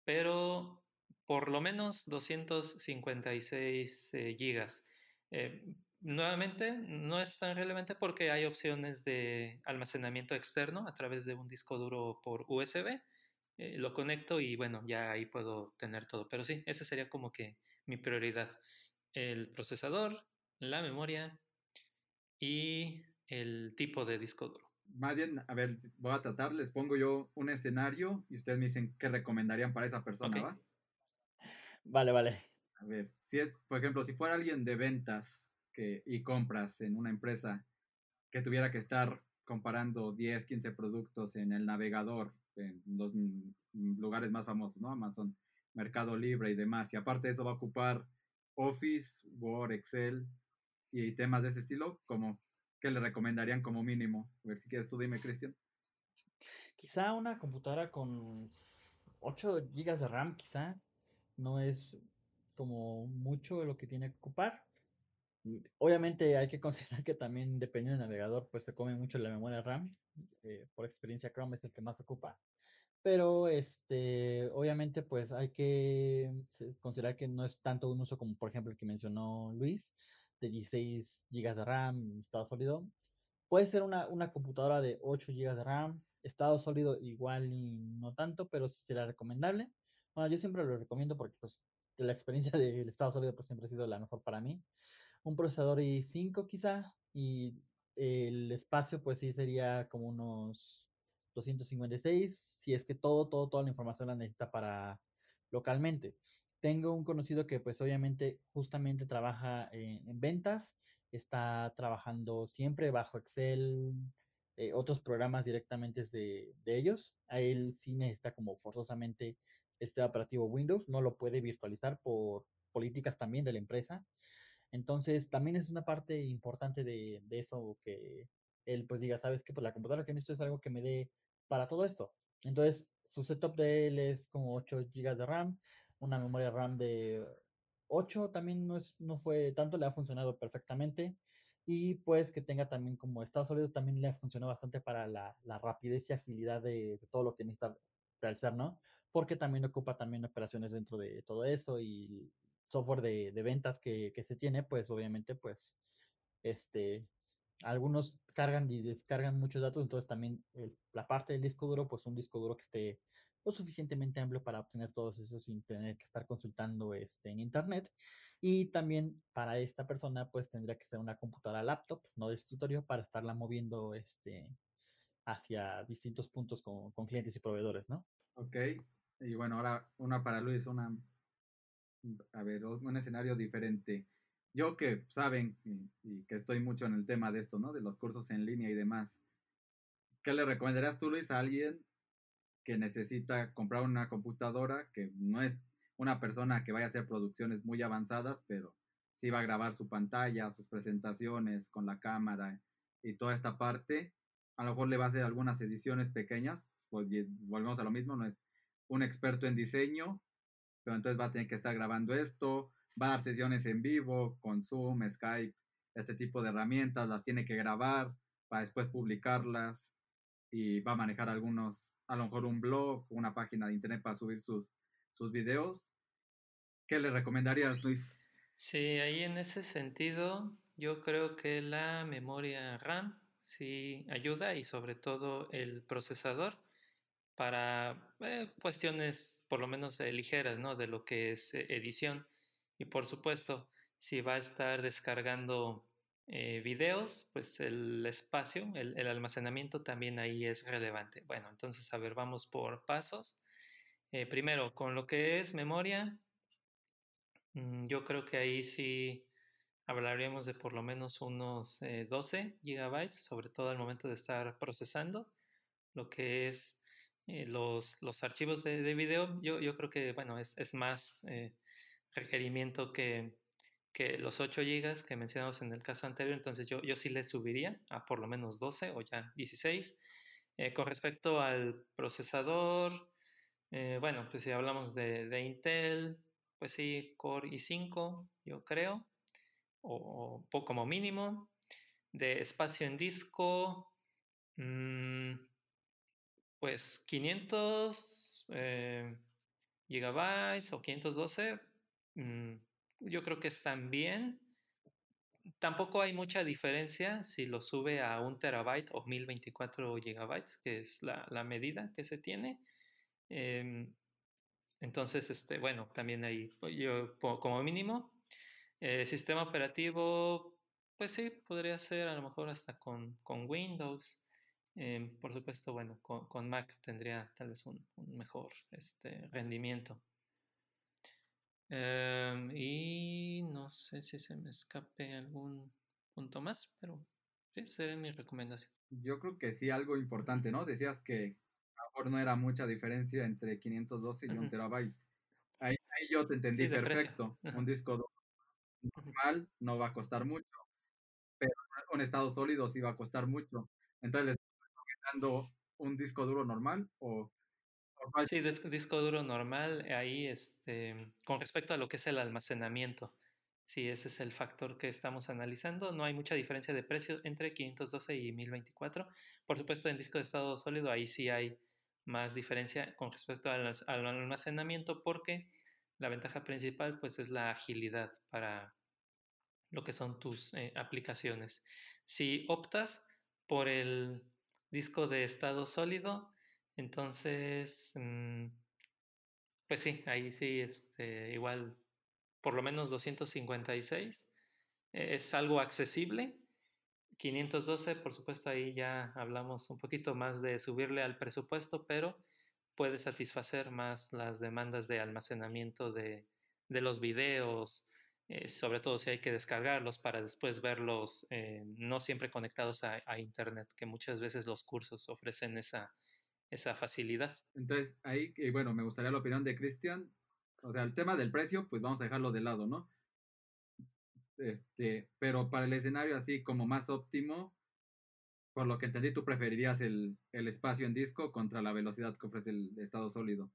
pero por lo menos 256 GB. gigas. Eh, Nuevamente, no es tan relevante porque hay opciones de almacenamiento externo a través de un disco duro por USB. Eh, lo conecto y bueno, ya ahí puedo tener todo. Pero sí, esa sería como que mi prioridad. El procesador, la memoria y el tipo de disco duro. Más bien, a ver, voy a tratar, les pongo yo un escenario y ustedes me dicen qué recomendarían para esa persona, ¿va? Vale, vale. a ver, si es, por ejemplo, si fuera alguien de ventas que, y compras en una empresa que tuviera que estar comparando 10, 15 productos en el navegador, en los lugares más famosos, ¿no? Amazon, Mercado Libre y demás. Y aparte de eso va a ocupar Office, Word, Excel y temas de ese estilo, como que le recomendarían como mínimo. A ver si quieres tú dime, Cristian. Quizá una computadora con 8 GB de RAM, quizá no es como mucho lo que tiene que ocupar. Obviamente hay que [LAUGHS] considerar que también dependiendo del navegador, pues se come mucho la memoria RAM. Eh, por experiencia Chrome es el que más ocupa. Pero este, obviamente pues hay que considerar que no es tanto un uso como por ejemplo el que mencionó Luis, de 16 GB de RAM, estado sólido. Puede ser una, una computadora de 8 GB de RAM, estado sólido igual y no tanto, pero sí será recomendable. Bueno, yo siempre lo recomiendo porque pues la experiencia [LAUGHS] del estado sólido pues siempre ha sido la mejor para mí un procesador i5 quizá y el espacio pues sí sería como unos 256 si es que todo, todo, toda la información la necesita para localmente. Tengo un conocido que pues obviamente justamente trabaja en, ventas, está trabajando siempre bajo Excel, eh, otros programas directamente de, de, ellos. A él sí necesita como forzosamente este operativo Windows, no lo puede virtualizar por políticas también de la empresa. Entonces, también es una parte importante de, eso que él pues diga, sabes que pues la computadora que necesito es algo que me dé para todo esto. Entonces, su setup de él es como 8 GB de RAM, una memoria RAM de 8 también no, es, no fue tanto, le ha funcionado perfectamente. Y pues que tenga también como estado sólido, también le funcionado bastante para la, rapidez y agilidad de, de, todo lo que necesita realizar, ¿no? Porque también ocupa también operaciones dentro de todo eso y software de, de ventas que, que, se tiene, pues obviamente, pues, este, algunos cargan y descargan muchos datos, entonces también la parte del disco duro, pues un disco duro que esté lo suficientemente amplio para obtener todos esos sin tener que estar consultando este, en internet. Y también para esta persona, pues tendría que ser una computadora laptop, no de escritorio, para estarla moviendo este, hacia distintos puntos con, con clientes y proveedores, ¿no? Ok. Y bueno, ahora una para Luis, una a ver, un escenario diferente. Yo que saben y, que estoy mucho en el tema de esto, ¿no? De los cursos en línea y demás. ¿Qué le recomendarías tú, Luis, a alguien que necesita comprar una computadora, que no es una persona que vaya a hacer producciones muy avanzadas, pero sí va a grabar su pantalla, sus presentaciones con la cámara y toda esta parte? A lo mejor le va a hacer algunas ediciones pequeñas, pues volvemos a lo mismo, no es un experto en diseño, pero entonces va a tener que estar grabando esto, va a dar sesiones en vivo con Zoom, Skype, este tipo de herramientas, las tiene que grabar para después publicarlas y va a manejar algunos, a lo mejor un blog, una página de internet para subir sus, sus videos. ¿Qué le recomendarías, Luis? Sí, ahí en ese sentido, yo creo que la memoria RAM sí ayuda y sobre todo el procesador para eh, cuestiones por lo menos eh, ligeras, ¿no? De lo que es eh, edición. Y por supuesto, si va a estar descargando videos, pues el espacio, el, almacenamiento también ahí es relevante. Bueno, entonces, a ver, vamos por pasos. primero, con lo que es memoria, mm, yo creo que ahí sí hablaríamos de por lo menos unos 12 gigabytes, sobre todo al momento de estar procesando. Lo que es eh, los, los, archivos de, de, video, yo, yo creo que, bueno, es, es más eh, requerimiento que, que, los 8 GB que mencionamos en el caso anterior, entonces yo, yo sí le subiría a por lo menos 12 o ya 16. Eh, con respecto al procesador, bueno, pues si hablamos de, de, Intel, pues sí, Core i5, yo creo, o, o como mínimo. De espacio en disco, mmm, pues 500 eh, gigabytes o 512, mm, yo creo que están bien. Tampoco hay mucha diferencia si lo sube a un terabyte o 1024 gigabytes, que es la, medida que se tiene. Em, entonces, este, bueno, también hay, yo como mínimo, eh, sistema operativo, pues sí, podría ser a lo mejor hasta con, con Windows. Em, por supuesto, bueno, con, Mac tendría tal vez un, mejor este, rendimiento. Em, y no sé si se me escape algún punto más, pero sí, sería mi recomendación. Yo creo que sí, algo importante, ¿no? Decías que a lo mejor no era mucha diferencia entre 512 y un terabyte. Ahí, yo te entendí perfecto. Un disco normal no va a costar mucho, pero un estado sólido sí va a costar mucho. Entonces, ¿le estoy recomendando un disco duro normal o Sí, disco, duro normal, ahí este, con respecto a lo que es el almacenamiento. Sí, ese es el factor que estamos analizando. No hay mucha diferencia de precio entre 512 y 1024. Por supuesto, en disco de estado sólido ahí sí hay más diferencia con respecto al, almacenamiento porque la ventaja principal pues es la agilidad para lo que son tus eh, aplicaciones. Si optas por el disco de estado sólido, entonces, mm, pues sí, ahí sí, este, igual, por lo menos 256 e, es algo accesible. 512, por supuesto, ahí ya hablamos un poquito más de subirle al presupuesto, pero puede satisfacer más las demandas de almacenamiento de, los videos, eh, sobre todo si hay que descargarlos para después verlos eh, no siempre conectados a, a, Internet, que muchas veces los cursos ofrecen esa, esa facilidad. Entonces, ahí, bueno, me gustaría la opinión de Cristian. O sea, el tema del precio, pues vamos a dejarlo de lado, ¿no? Este, pero para el escenario así como más óptimo, por lo que entendí, tú preferirías el, el espacio en disco contra la velocidad que ofrece el estado sólido.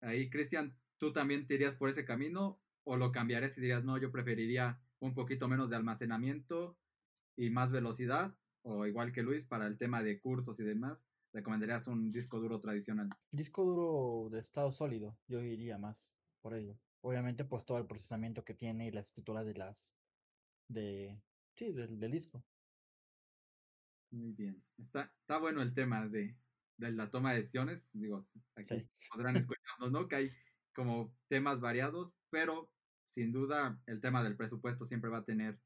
Ahí, Cristian, ¿tú también te irías por ese camino o lo cambiarías y dirías, no, yo preferiría un poquito menos de almacenamiento y más velocidad? O igual que Luis, para el tema de cursos y demás, recomendarías un disco duro tradicional? Disco duro de estado sólido, yo iría más por ello. Obviamente, pues todo el procesamiento que tiene y la escritura de las. de. sí, del, disco. Muy bien. Está, está bueno el tema de, de la toma de decisiones. Digo, aquí podrán escucharnos, ¿no? Que hay como temas variados, pero sin duda el tema del presupuesto siempre va a tener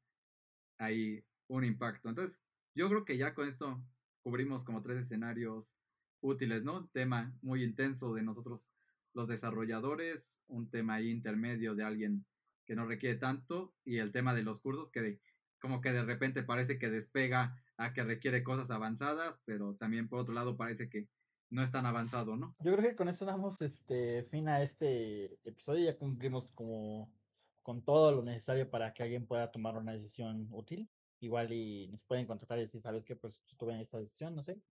ahí un impacto. Entonces, yo creo que ya con esto cubrimos como tres escenarios útiles, ¿no? Tema muy intenso de nosotros los desarrolladores, un tema intermedio de alguien que no requiere tanto y el tema de los cursos que como que de repente parece que despega a que requiere cosas avanzadas, pero también por otro lado parece que no es tan avanzado, ¿no? Yo creo que con eso damos este fin a este episodio, ya cumplimos como con todo lo necesario para que alguien pueda tomar una decisión útil igual y nos pueden contactar y decir, sabes que pues tuve esta decisión, no sé.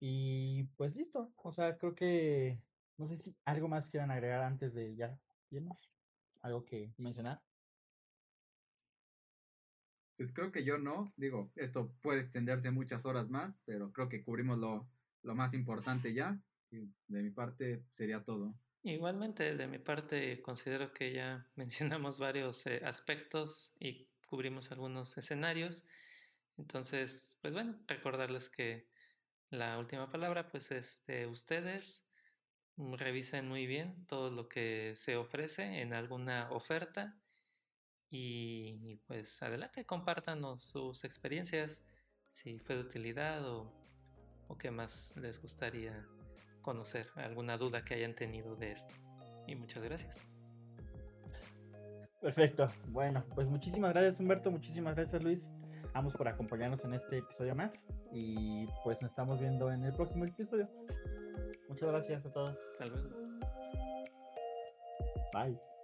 Y pues listo, o sea, creo que, no sé si algo más quieran agregar antes de ya irnos, algo que mencionar. Pues creo que yo no, digo, esto puede extenderse muchas horas más, pero creo que cubrimos lo, lo más importante ya. De mi parte sería todo. Igualmente, de mi parte, considero que ya [LAUGHS] mencionamos varios eh, aspectos y cubrimos algunos escenarios. Entonces, pues bueno, recordarles que la última palabra pues es de ustedes. Mm, revisen muy bien todo lo que se ofrece en alguna oferta y, pues adelante, compártanos sus experiencias, si fue de utilidad o, o qué más les gustaría conocer, alguna duda que hayan tenido de esto. Y muchas gracias. Perfecto. Bueno, pues muchísimas gracias Humberto, muchísimas gracias Luis. Vamos por acompañarnos en este episodio más y pues nos estamos viendo en el próximo episodio. Muchas gracias a todos. Hasta luego. Bye.